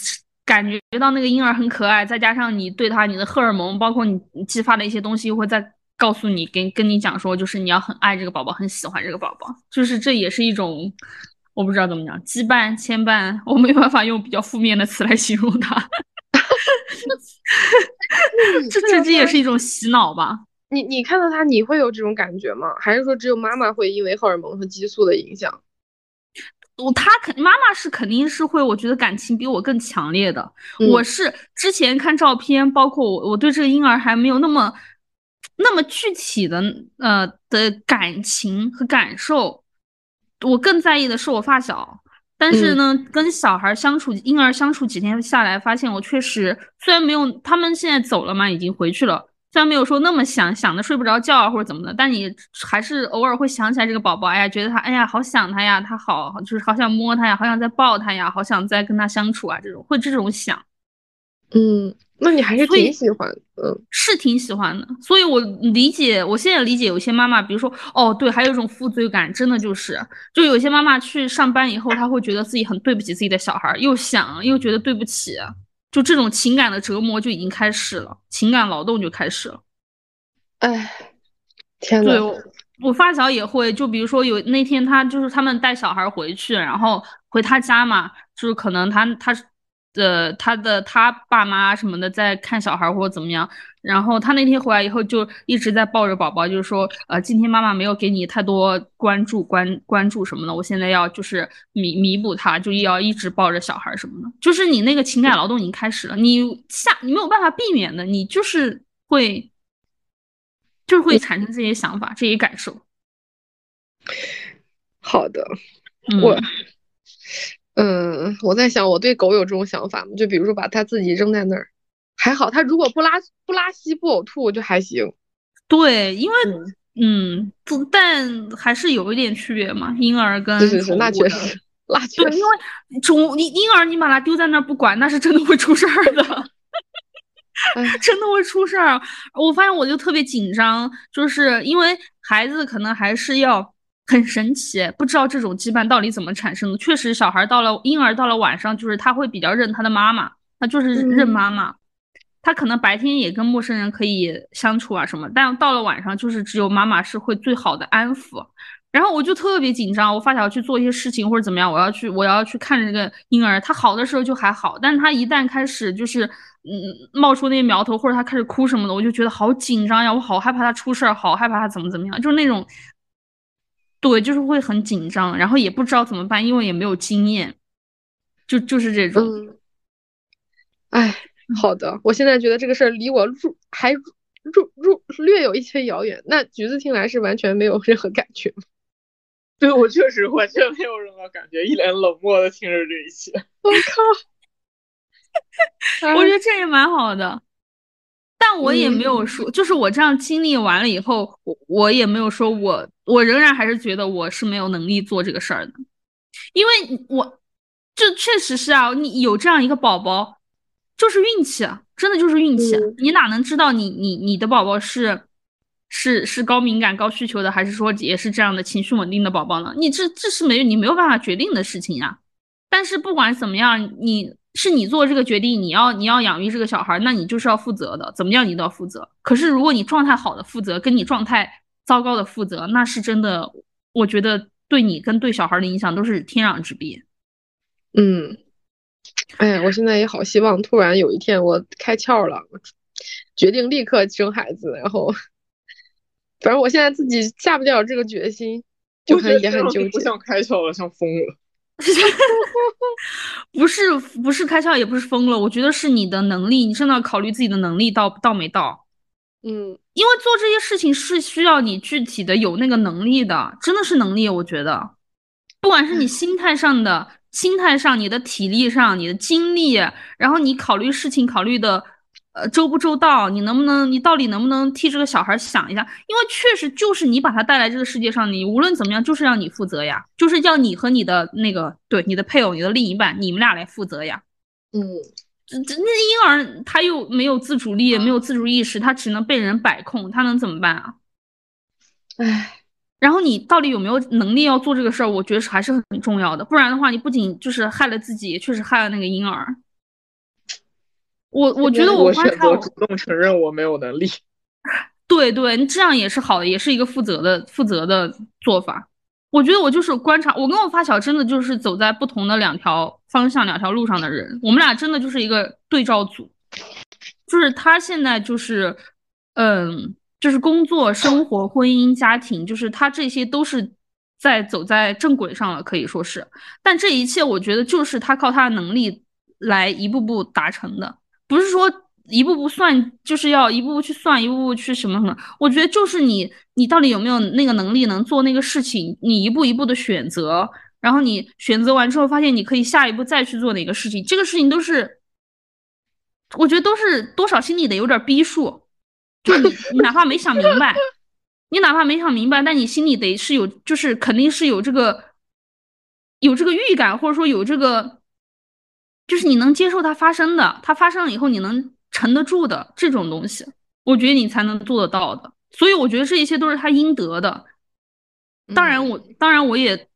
感觉到那个婴儿很可爱，再加上你对他你的荷尔蒙，包括你激发的一些东西，会在。告诉你，跟跟你讲说，就是你要很爱这个宝宝，很喜欢这个宝宝，就是这也是一种，我不知道怎么讲，羁绊、牵绊，我没办法用比较负面的词来形容它。这这这也是一种洗脑吧？你你看到他，你会有这种感觉吗？还是说只有妈妈会因为荷尔蒙和激素的影响？我他肯妈妈是肯定是会，我觉得感情比我更强烈的。我是之前看照片，包括我我对这个婴儿还没有那么。那么具体的呃的感情和感受，我更在意的是我发小。但是呢，跟小孩相处，婴儿相处几天下来，发现我确实虽然没有他们现在走了嘛，已经回去了，虽然没有说那么想想的睡不着觉啊或者怎么的，但你还是偶尔会想起来这个宝宝，哎呀，觉得他，哎呀，好想他呀，他好，就是好想摸他呀，好想再抱他呀，好想再跟他相处啊，这种会这种想，嗯。那你还是挺喜欢，嗯，是挺喜欢的。所以我理解，我现在理解有些妈妈，比如说，哦，对，还有一种负罪感，真的就是，就有些妈妈去上班以后，她会觉得自己很对不起自己的小孩，又想又觉得对不起，就这种情感的折磨就已经开始了，情感劳动就开始了。哎，天呐。对，我发小也会，就比如说有那天他就是他们带小孩回去，然后回他家嘛，就是可能他他是。呃，他的他爸妈什么的在看小孩或者怎么样，然后他那天回来以后就一直在抱着宝宝，就是说，呃，今天妈妈没有给你太多关注关关注什么的，我现在要就是弥弥补他，就要一直抱着小孩什么的，就是你那个情感劳动已经开始了，你下你没有办法避免的，你就是会，就是会产生这些想法这些感受。好的，我。嗯，我在想，我对狗有这种想法吗？就比如说把它自己扔在那儿，还好，它如果不拉不拉稀不呕吐，我就还行。对，因为嗯，不，但还是有一点区别嘛。婴儿跟是是是，那确实，那确实，因为宠你婴儿，你把它丢在那儿不管，那是真的会出事儿的，真的会出事儿。我发现我就特别紧张，就是因为孩子可能还是要。很神奇，不知道这种羁绊到底怎么产生的。确实，小孩到了婴儿到了晚上，就是他会比较认他的妈妈，他就是认妈妈。他可能白天也跟陌生人可以相处啊什么，但到了晚上，就是只有妈妈是会最好的安抚。然后我就特别紧张，我发小去做一些事情或者怎么样，我要去我要去看这个婴儿。他好的时候就还好，但是他一旦开始就是嗯冒出那些苗头，或者他开始哭什么的，我就觉得好紧张呀，我好害怕他出事儿，好害怕他怎么怎么样，就是那种。对，就是会很紧张，然后也不知道怎么办，因为也没有经验，就就是这种。哎，好的，我现在觉得这个事儿离我入还入入略有一些遥远。那橘子听来是完全没有任何感觉吗？对我确实完全没有任何感觉，一脸冷漠的听着这一切。我靠！我觉得这也蛮好的。但我也没有说，就是我这样经历完了以后，我我也没有说我，我仍然还是觉得我是没有能力做这个事儿的，因为我这确实是啊，你有这样一个宝宝，就是运气啊，真的就是运气，你哪能知道你你你的宝宝是是是高敏感高需求的，还是说也是这样的情绪稳定的宝宝呢？你这这是没有你没有办法决定的事情呀。但是不管怎么样，你。是你做这个决定，你要你要养育这个小孩，那你就是要负责的，怎么样你都要负责。可是如果你状态好的负责，跟你状态糟糕的负责，那是真的，我觉得对你跟对小孩的影响都是天壤之别。嗯，哎呀，我现在也好希望突然有一天我开窍了，决定立刻生孩子，然后，反正我现在自己下不了这个决心，就很也很纠结。不像开窍了，想疯了。不是不是开窍，也不是疯了。我觉得是你的能力，你真的要考虑自己的能力到到没到。嗯，因为做这些事情是需要你具体的有那个能力的，真的是能力。我觉得，不管是你心态上的、心态上、你的体力上、你的精力，然后你考虑事情考虑的。呃，周不周到？你能不能？你到底能不能替这个小孩想一下？因为确实就是你把他带来这个世界上，你无论怎么样，就是让你负责呀，就是要你和你的那个对你的配偶、你的另一半，你们俩来负责呀。嗯，这这那婴儿他又没有自主力，没有自主意识，他只能被人摆控，他能怎么办啊？唉，然后你到底有没有能力要做这个事儿？我觉得还是很重要的，不然的话，你不仅就是害了自己，也确实害了那个婴儿。我我觉得我选择主动承认我没有能力，对 对，你这样也是好的，也是一个负责的负责的做法。我觉得我就是观察，我跟我发小真的就是走在不同的两条方向、两条路上的人，我们俩真的就是一个对照组。就是他现在就是，嗯，就是工作、生活、婚姻、家庭，就是他这些都是在走在正轨上了，可以说是。但这一切，我觉得就是他靠他的能力来一步步达成的。不是说一步步算，就是要一步步去算，一步步去什么什么。我觉得就是你，你到底有没有那个能力能做那个事情？你一步一步的选择，然后你选择完之后，发现你可以下一步再去做哪个事情。这个事情都是，我觉得都是多少心里得有点逼数。就你，你哪怕没想明白，你哪怕没想明白，但你心里得是有，就是肯定是有这个，有这个预感，或者说有这个。就是你能接受它发生的，它发生了以后你能沉得住的这种东西，我觉得你才能做得到的。所以我觉得这一切都是他应得的。当然我当然我也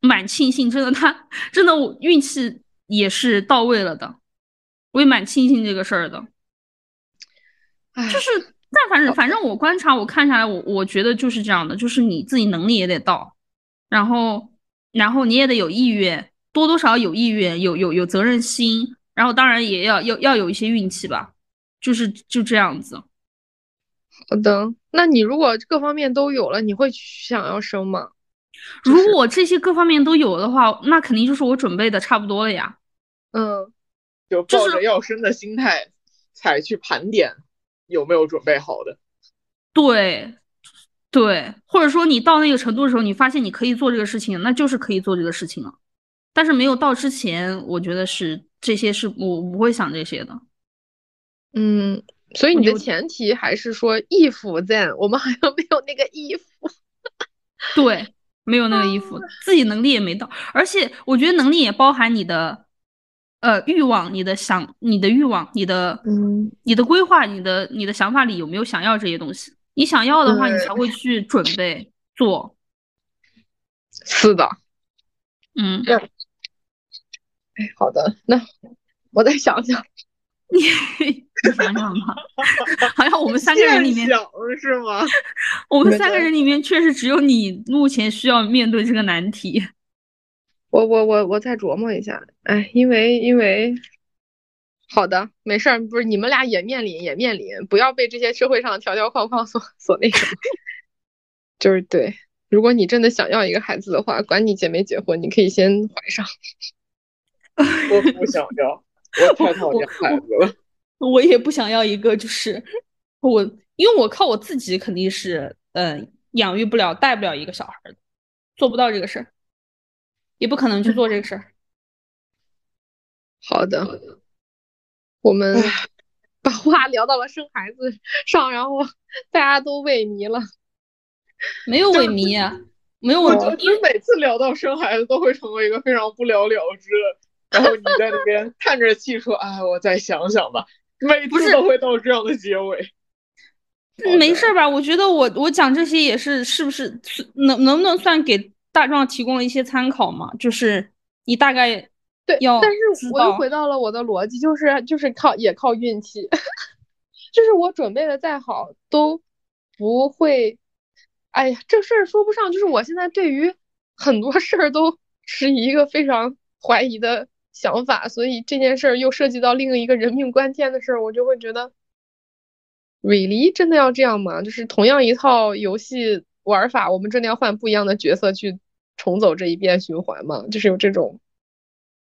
蛮庆幸，真的他真的我运气也是到位了的，我也蛮庆幸这个事儿的。就是但反正反正我观察我看下来，我我觉得就是这样的，就是你自己能力也得到，然后然后你也得有意愿。多多少有意愿，有有有责任心，然后当然也要要要有一些运气吧，就是就这样子。好的，那你如果各方面都有了，你会想要生吗？如果这些各方面都有的话，那肯定就是我准备的差不多了呀。嗯，就抱着要生的心态才去盘点有没有准备好的。对对，或者说你到那个程度的时候，你发现你可以做这个事情，那就是可以做这个事情了。但是没有到之前，我觉得是这些是我不会想这些的。嗯，所以你的前提还是说 if then，我们 好像没有那个 if。对，没有那个 if，自己能力也没到，而且我觉得能力也包含你的呃欲望，你的想，你的欲望，你的嗯，你的规划，你的你的想法里有没有想要这些东西？你想要的话，你才会去准备做。是的，嗯。哎，好的，那我再想想。你想想吧，好像我们三个人里面想是吗？我们三个人里面确实只有你目前需要面对这个难题。我我我我再琢磨一下。哎，因为因为，好的，没事儿，不是你们俩也面临也面临，不要被这些社会上的条条框框所所那什么。就是对，如果你真的想要一个孩子的话，管你结没结婚，你可以先怀上。我不想要，我太讨厌孩子了。我也不想要一个，就是我，因为我靠我自己肯定是，嗯，养育不了、带不了一个小孩的，做不到这个事儿，也不可能去做这个事儿。好的，我们把话聊到了生孩子上，然后大家都萎靡了。没有萎靡啊，没有。我觉得每次聊到生孩子，都会成为一个非常不了了之的。然后你在那边叹着气说：“哎，我再想想吧。”每次都会到这样的结尾。没事吧？我觉得我我讲这些也是，是不是能能不能算给大壮提供了一些参考嘛？就是你大概对，但是我又回到了我的逻辑，就是就是靠也靠运气，就是我准备的再好都不会。哎呀，这事儿说不上，就是我现在对于很多事儿都持一个非常怀疑的想法，所以这件事儿又涉及到另一个人命关天的事儿，我就会觉得。really 真的要这样吗？就是同样一套游戏玩法，我们真的要换不一样的角色去重走这一遍循环吗？就是有这种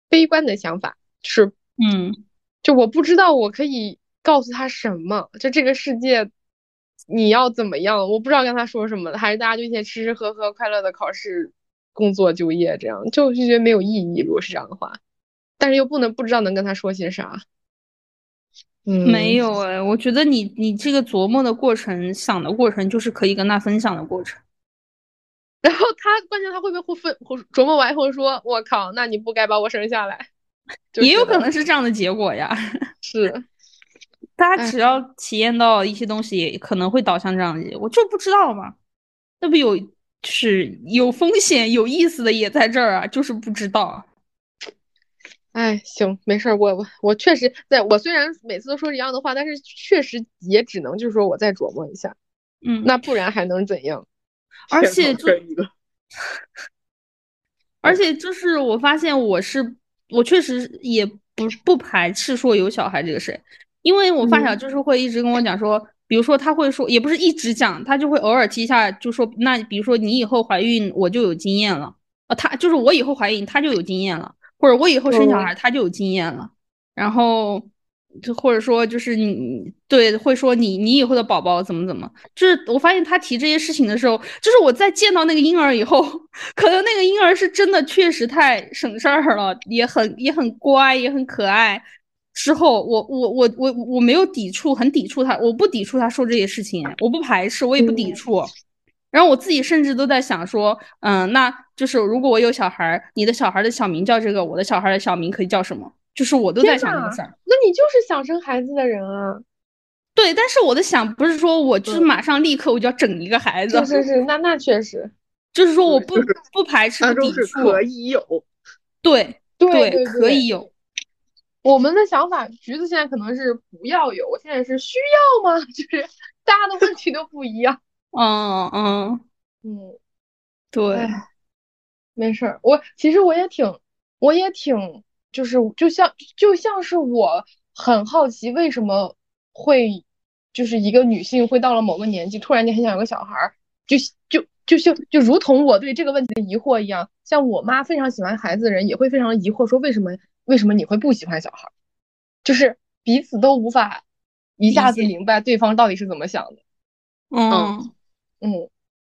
悲观的想法，就是嗯，就我不知道我可以告诉他什么，就这个世界你要怎么样，我不知道跟他说什么，还是大家就一起吃吃喝喝，快乐的考试、工作、就业，这样就就觉得没有意义。如果是这样的话，但是又不能不知道能跟他说些啥。没有哎，我觉得你你这个琢磨的过程、想的过程，就是可以跟他分享的过程。然后他关键他会不会分琢磨完以后说：“我靠，那你不该把我生下来。”也有可能是这样的结果呀。是，大家只要体验到一些东西，也可能会导向这样的结果，就不知道嘛。那不有是有风险、有意思的也在这儿啊，就是不知道。哎，行，没事儿，我我我确实在，我虽然每次都说一样的话，但是确实也只能就是说我再琢磨一下，嗯，那不然还能怎样？而且 就，而且就是我发现我是我确实也不不排斥说有小孩这个事，因为我发小就是会一直跟我讲说，比如说他会说，也不是一直讲，他就会偶尔提一下，就说那比如说你以后怀孕我就有经验了，啊，他就是我以后怀孕他就有经验了。或者我以后生小孩，他就有经验了。然后，就或者说，就是你对会说你你以后的宝宝怎么怎么，就是我发现他提这些事情的时候，就是我在见到那个婴儿以后，可能那个婴儿是真的确实太省事儿了，也很也很乖，也很可爱。之后，我我我我我没有抵触，很抵触他，我不抵触他说这些事情，我不排斥，我也不抵触。然后我自己甚至都在想说，嗯，那就是如果我有小孩，你的小孩的小名叫这个，我的小孩的小名可以叫什么？就是我都在想这个事儿。那你就是想生孩子的人啊？对，但是我的想不是说我就是马上立刻我就要整一个孩子。是是是，那那确实，就是说我不不排斥不抵触，可以有。对对，可以有。我们的想法，橘子现在可能是不要有，我现在是需要吗？就是大家的问题都不一样。嗯嗯。嗯，对，没事儿。我其实我也挺，我也挺，就是就像就像是我很好奇，为什么会就是一个女性会到了某个年纪，突然间很想有个小孩儿，就就就像就如同我对这个问题的疑惑一样，像我妈非常喜欢孩子的人也会非常疑惑，说为什么为什么你会不喜欢小孩儿，就是彼此都无法一下子明白对方到底是怎么想的，嗯。嗯，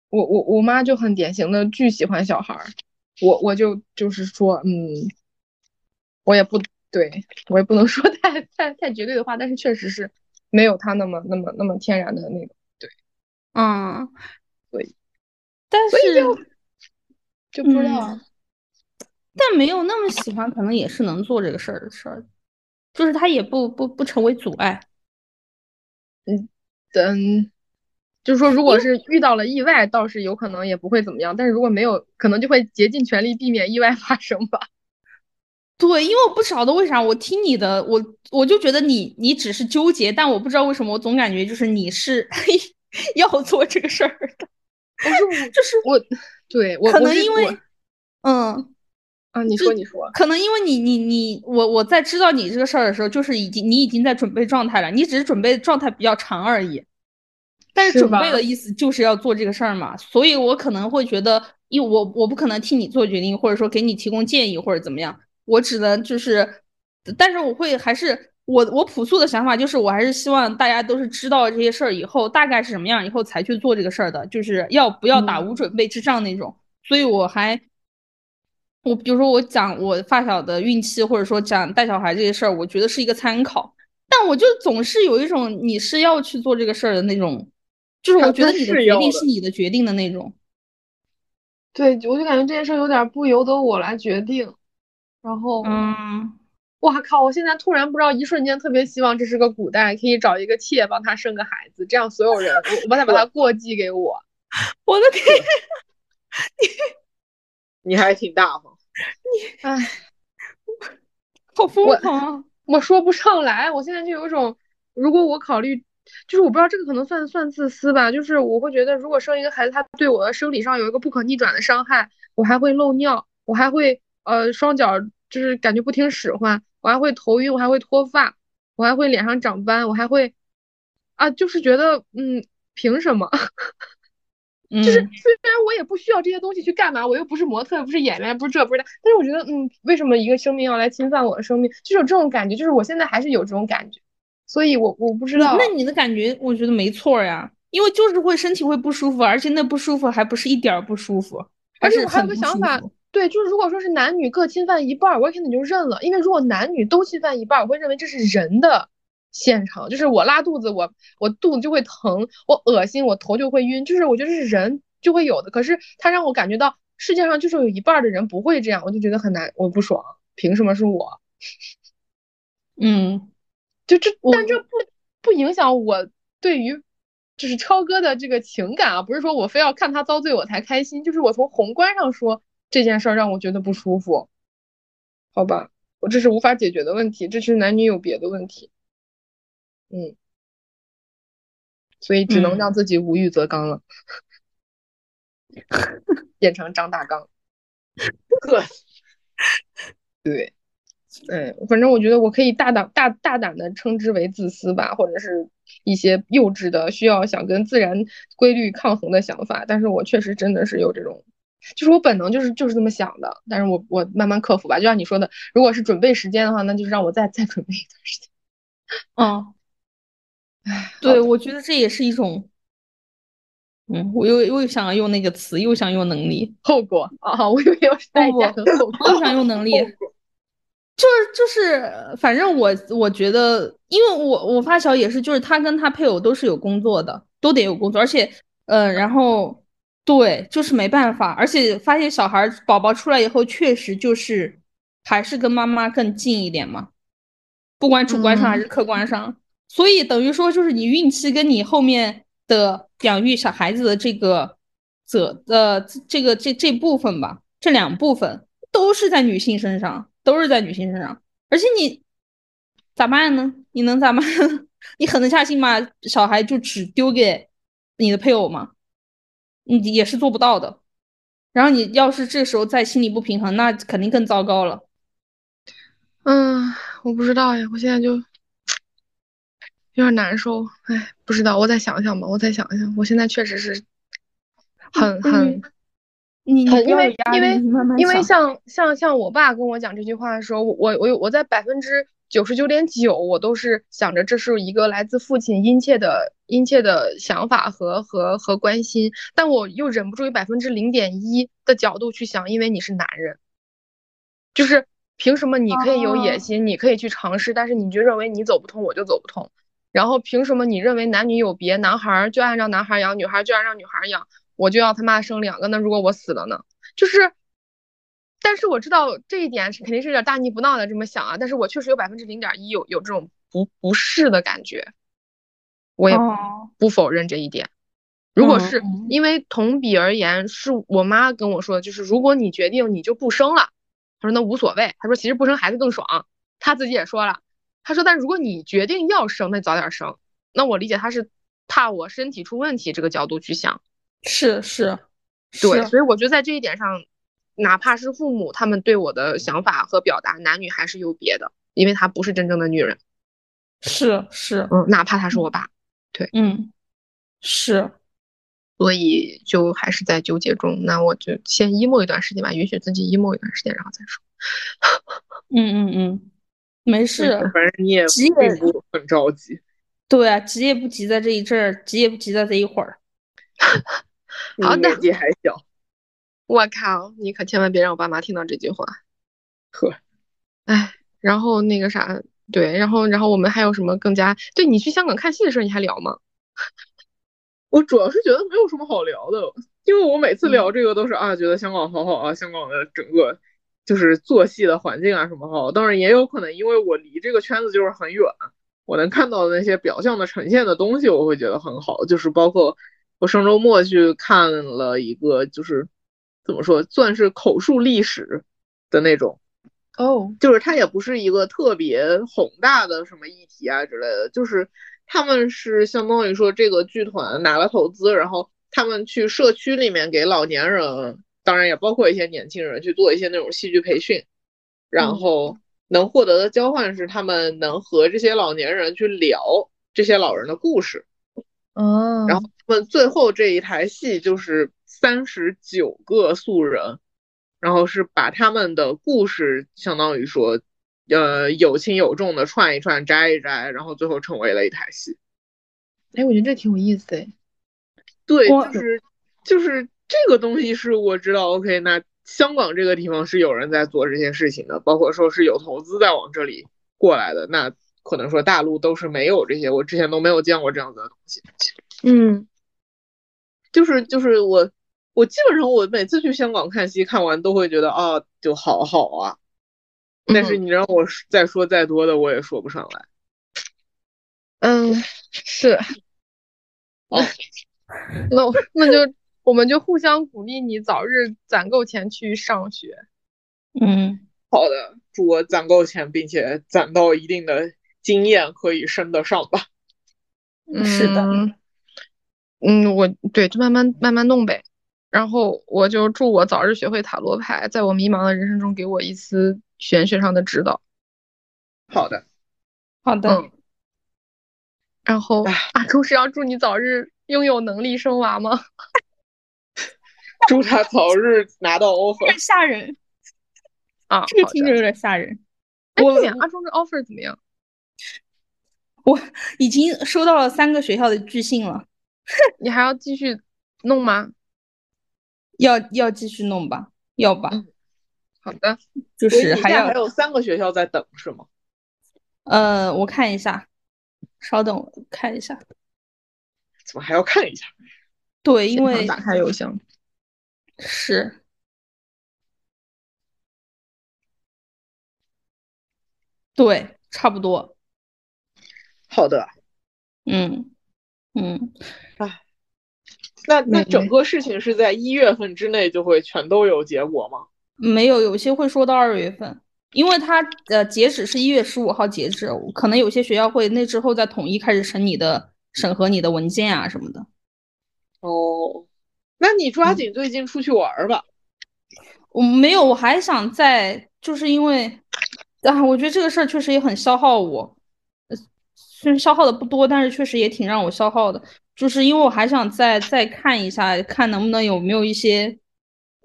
我我我妈就很典型的巨喜欢小孩儿，我我就就是说，嗯，我也不对我也不能说太太太绝对的话，但是确实是没有他那么那么那么天然的那个，对，嗯，对，但是就就不知道，但没有那么喜欢，可能也是能做这个事儿的事儿，就是他也不不不成为阻碍，嗯，等。就是说，如果是遇到了意外，倒是有可能也不会怎么样。但是如果没有，可能就会竭尽全力避免意外发生吧。对，因为我不晓得为啥，我听你的，我我就觉得你你只是纠结，但我不知道为什么，我总感觉就是你是 要做这个事儿的。不是 我，就是我，对我可能因为，嗯啊，你说你说，可能因为你你你我我在知道你这个事儿的时候，就是已经你已经在准备状态了，你只是准备状态比较长而已。但是准备的意思就是要做这个事儿嘛，所以我可能会觉得，因为我我不可能替你做决定，或者说给你提供建议或者怎么样，我只能就是，但是我会还是我我朴素的想法就是，我还是希望大家都是知道这些事儿以后大概是什么样以后才去做这个事儿的，就是要不要打无准备之仗那种。所以我还，我比如说我讲我发小的孕期或者说讲带小孩这些事儿，我觉得是一个参考。但我就总是有一种你是要去做这个事儿的那种，就是我觉得你的决定是你的决定的那种。对，我就感觉这件事有点不由得我来决定。然后，嗯，哇靠！我现在突然不知道，一瞬间特别希望这是个古代，可以找一个妾帮他生个孩子，这样所有人，我我他把他过继给我。我的天，你 你还挺大方。你哎，好疯狂！我说不上来，我现在就有一种，如果我考虑，就是我不知道这个可能算算自私吧，就是我会觉得，如果生一个孩子，他对我的生理上有一个不可逆转的伤害，我还会漏尿，我还会呃双脚就是感觉不听使唤，我还会头晕，我还会脱发，我还会脸上长斑，我还会啊，就是觉得嗯，凭什么？就是虽然我也不需要这些东西去干嘛，我又不是模特，不是演员，不是这不是那，但是我觉得，嗯，为什么一个生命要来侵犯我的生命？就是有这种感觉，就是我现在还是有这种感觉，所以我我不知道。那你的感觉，我觉得没错呀，因为就是会身体会不舒服，而且那不舒服还不是一点不舒服，而且我还有个想法，对，就是如果说是男女各侵犯一半，我肯定就认了，因为如果男女都侵犯一半，我会认为这是人的。现场就是我拉肚子，我我肚子就会疼，我恶心，我头就会晕，就是我觉得是人就会有的。可是他让我感觉到世界上就是有一半的人不会这样，我就觉得很难，我不爽，凭什么是我？嗯，就这，但这不不影响我对于就是超哥的这个情感啊，不是说我非要看他遭罪我才开心，就是我从宏观上说这件事儿让我觉得不舒服，好吧，我这是无法解决的问题，这是男女有别的问题。嗯，所以只能让自己无欲则刚了，变成张大刚。呵，对，嗯，反正我觉得我可以大胆大大胆的称之为自私吧，或者是一些幼稚的需要想跟自然规律抗衡的想法。但是我确实真的是有这种，就是我本能就是就是这么想的。但是我我慢慢克服吧。就像你说的，如果是准备时间的话，那就是让我再再准备一段时间。嗯。对，我觉得这也是一种，嗯，我又又想用那个词，又想用能力，后果啊，我以为又是代价和后果，又想用能力，就是就是，反正我我觉得，因为我我发小也是，就是他跟他配偶都是有工作的，都得有工作，而且，呃，然后对，就是没办法，而且发现小孩宝宝出来以后，确实就是还是跟妈妈更近一点嘛，不管主观上还是客观上。所以等于说，就是你孕期跟你后面的养育小孩子的这个责呃这个这这部分吧，这两部分都是在女性身上，都是在女性身上。而且你咋办呢？你能咋办？你狠得下心把小孩就只丢给你的配偶吗？你也是做不到的。然后你要是这时候再心理不平衡，那肯定更糟糕了。嗯，我不知道呀，我现在就。有点难受，哎，不知道，我再想想吧，我再想想。我现在确实是很很，你很因为因为因为像像像我爸跟我讲这句话的时候，我我我在百分之九十九点九，我都是想着这是一个来自父亲殷切的殷切的想法和和和关心，但我又忍不住有百分之零点一的角度去想，因为你是男人，就是凭什么你可以有野心，你可以去尝试，但是你就认为你走不通，我就走不通。然后凭什么你认为男女有别，男孩就按照男孩养，女孩就按照女孩养，我就要他妈生两个？那如果我死了呢？就是，但是我知道这一点是肯定是有点大逆不道的这么想啊。但是我确实有百分之零点一有有这种不不适的感觉，我也不否认这一点。如果是因为同比而言，是我妈跟我说的，就是如果你决定你就不生了，她说那无所谓，她说其实不生孩子更爽，她自己也说了。她说：“但如果你决定要生，那早点生。那我理解她是怕我身体出问题这个角度去想。是是，对。所以我觉得在这一点上，哪怕是父母他们对我的想法和表达，男女还是有别的，因为他不是真正的女人。是是，嗯，哪怕他是我爸，对，嗯，是。所以就还是在纠结中。那我就先 emo 一段时间吧，允许自己 emo 一段时间，然后再说。嗯嗯嗯。”没事，反正你也并不很着急。对啊，急也不急在这一阵儿，急也不急在这一会儿。好的，年纪还小。我靠，你可千万别让我爸妈听到这句话。呵，哎，然后那个啥，对，然后然后我们还有什么更加？对你去香港看戏的事儿，你还聊吗？我主要是觉得没有什么好聊的，因为我每次聊这个都是啊，觉得香港好好啊，香港的整个就是做戏的环境啊什么好。当然也有可能因为我离这个圈子就是很远，我能看到的那些表象的呈现的东西，我会觉得很好。就是包括我上周末去看了一个，就是怎么说，算是口述历史的那种。哦，就是它也不是一个特别宏大的什么议题啊之类的，就是他们是相当于说这个剧团拿了投资，然后他们去社区里面给老年人，当然也包括一些年轻人去做一些那种戏剧培训，然后能获得的交换是他们能和这些老年人去聊这些老人的故事，哦，然后他们最后这一台戏就是三十九个素人。然后是把他们的故事，相当于说，呃，有轻有重的串一串，摘一摘，然后最后成为了一台戏。哎，我觉得这挺有意思哎。对，就是就是这个东西是我知道。OK，那香港这个地方是有人在做这些事情的，包括说是有投资在往这里过来的。那可能说大陆都是没有这些，我之前都没有见过这样子的东西。嗯，就是就是我。我基本上我每次去香港看戏，看完都会觉得啊，就好好啊。但是你让我再说再多的，我也说不上来。嗯，是。哦，那那就我们就互相鼓励你早日攒够钱去上学。嗯，好的，祝我攒够钱，并且攒到一定的经验，可以升得上吧。是的。嗯，我对，就慢慢慢慢弄呗。然后我就祝我早日学会塔罗牌，在我迷茫的人生中给我一丝玄学上的指导。好的，好的。然后阿朱是要祝你早日拥有能力生娃吗？祝他早日拿到 offer。吓人啊！这个听着有点吓人。哎，阿朱的 offer 怎么样？我已经收到了三个学校的拒信了。你还要继续弄吗？要要继续弄吧，要吧。好的，就是还要还有三个学校在等是吗？呃，我看一下，稍等，我看一下。怎么还要看一下？对，因为打开邮箱。是。对，差不多。好的。嗯嗯。哎。那那整个事情是在一月份之内就会全都有结果吗？没有，有些会说到二月份，因为它呃截止是一月十五号截止，可能有些学校会那之后再统一开始审你的审核你的文件啊什么的。哦，那你抓紧最近出去玩吧。我没有，我还想在，就是因为啊，我觉得这个事儿确实也很消耗我，虽然消耗的不多，但是确实也挺让我消耗的。就是因为我还想再再看一下，看能不能有没有一些，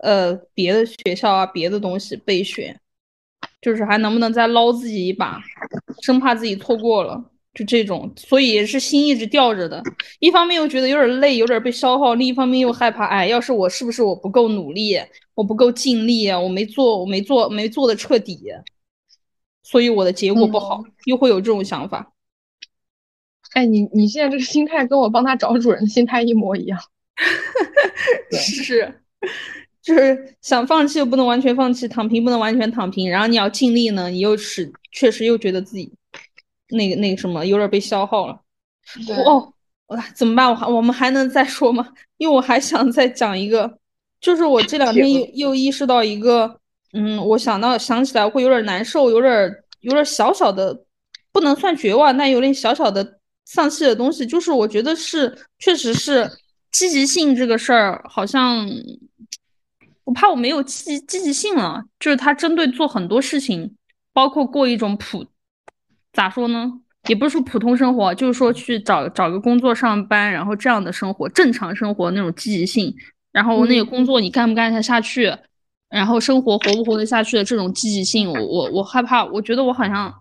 呃，别的学校啊，别的东西备选，就是还能不能再捞自己一把，生怕自己错过了，就这种，所以也是心一直吊着的。一方面又觉得有点累，有点被消耗；另一方面又害怕，哎，要是我是不是我不够努力，我不够尽力啊，我没做，我没做，没做的彻底，所以我的结果不好，又会有这种想法。哎，你你现在这个心态跟我帮他找主人的心态一模一样，是，就是想放弃又不能完全放弃，躺平不能完全躺平，然后你要尽力呢，你又是确实又觉得自己那个那个什么有点被消耗了。哦，怎么办？我还我们还能再说吗？因为我还想再讲一个，就是我这两天又又意识到一个，嗯，我想到想起来会有点难受，有点有点小小的，不能算绝望，但有点小小的。丧气的东西，就是我觉得是，确实是积极性这个事儿，好像我怕我没有积积极性了。就是他针对做很多事情，包括过一种普，咋说呢？也不是说普通生活，就是说去找找个工作上班，然后这样的生活，正常生活那种积极性，然后那个工作你干不干得下去，然后生活活不活得下去的这种积极性，我我我害怕，我觉得我好像。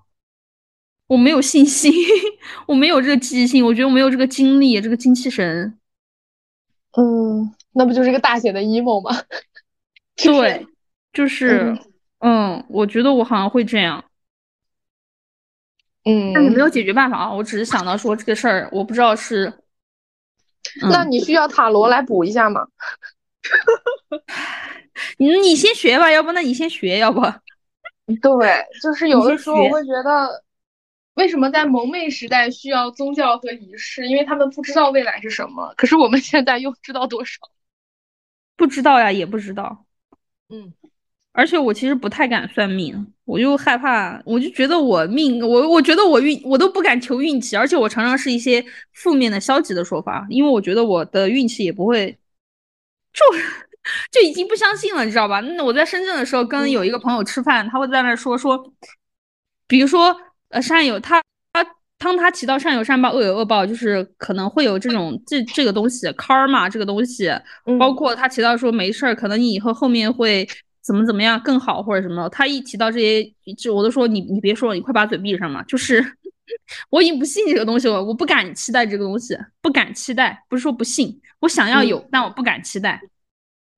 我没有信心，我没有这个积极性，我觉得我没有这个精力，这个精气神。嗯，那不就是一个大写的 emo 吗？对，就是，嗯，我觉得我好像会这样。嗯，但是没有解决办法啊。我只是想到说这个事儿，我不知道是。那你需要塔罗来补一下吗？你你先学吧，要不那你先学，要不？对，就是有的时候我会觉得，为什么在蒙昧时代需要宗教和仪式？因为他们不知道未来是什么。可是我们现在又知道多少？不知道呀，也不知道。嗯。而且我其实不太敢算命，我就害怕，我就觉得我命，我我觉得我运，我都不敢求运气，而且我常常是一些负面的、消极的说法，因为我觉得我的运气也不会，就就已经不相信了，你知道吧？那我在深圳的时候跟有一个朋友吃饭，他会在那说说，比如说呃善有他他当他提到善有善报恶有恶报，就是可能会有这种这这个东西 karma 这个东西，包括他提到说没事儿，可能你以后后面会。怎么怎么样更好或者什么？他一提到这些，就我都说你你别说了，你快把嘴闭上嘛。就是 我已经不信这个东西了，我不敢期待这个东西，不敢期待，不是说不信，我想要有，但我不敢期待，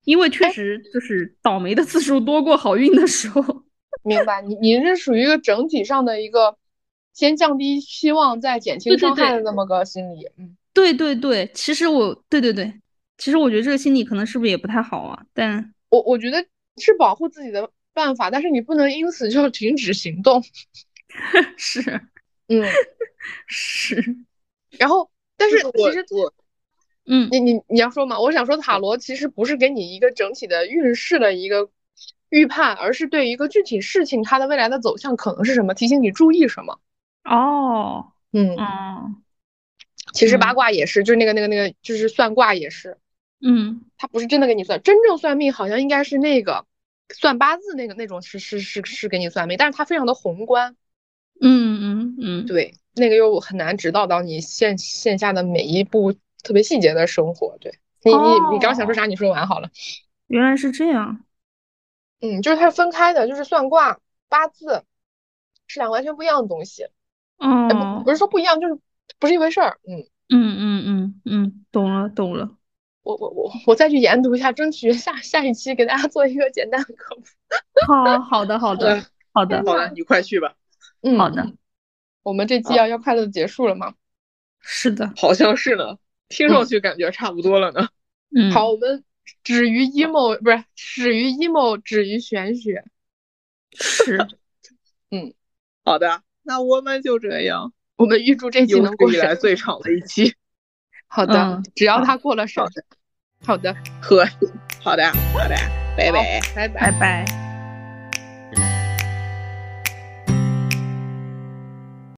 因为确实就是倒霉的次数多过好运的时候。明白，你你是属于一个整体上的一个先降低期望再减轻伤害的那么个心理。嗯，对对对，其实我对对对，其实我觉得这个心理可能是不是也不太好啊？但我我觉得。是保护自己的办法，但是你不能因此就停止行动。是，嗯，是。然后，但是其实我，嗯，你你你要说嘛？我想说，塔罗其实不是给你一个整体的运势的一个预判，而是对一个具体事情它的未来的走向可能是什么，提醒你注意什么。哦，嗯嗯。其实八卦也是，就是那个那个那个，就是算卦也是。嗯，他不是真的给你算，真正算命好像应该是那个算八字那个那种是是是是给你算命，但是它非常的宏观。嗯嗯嗯，对，那个又很难指导到你线线下的每一步特别细节的生活。对你你你刚想说啥？你说完好了。原来是这样。嗯，就是它是分开的，就是算卦八字是两个完全不一样的东西。嗯，不不是说不一样，就是不是一回事儿。嗯嗯嗯嗯嗯，懂了懂了。我我我我再去研读一下，争取下下一期给大家做一个简单的科普。好好的好的好的好的，你快去吧。嗯，好的。我们这期要要快乐的结束了吗？是的，好像是呢。听上去感觉差不多了呢。嗯，好，我们止于 emo，不是始于 emo，止于玄学。是。嗯，好的，那我们就这样。我们预祝这期能过以来最长的一期。好的，只要他过了审。好的，和，好的，好的，拜拜拜，拜拜拜。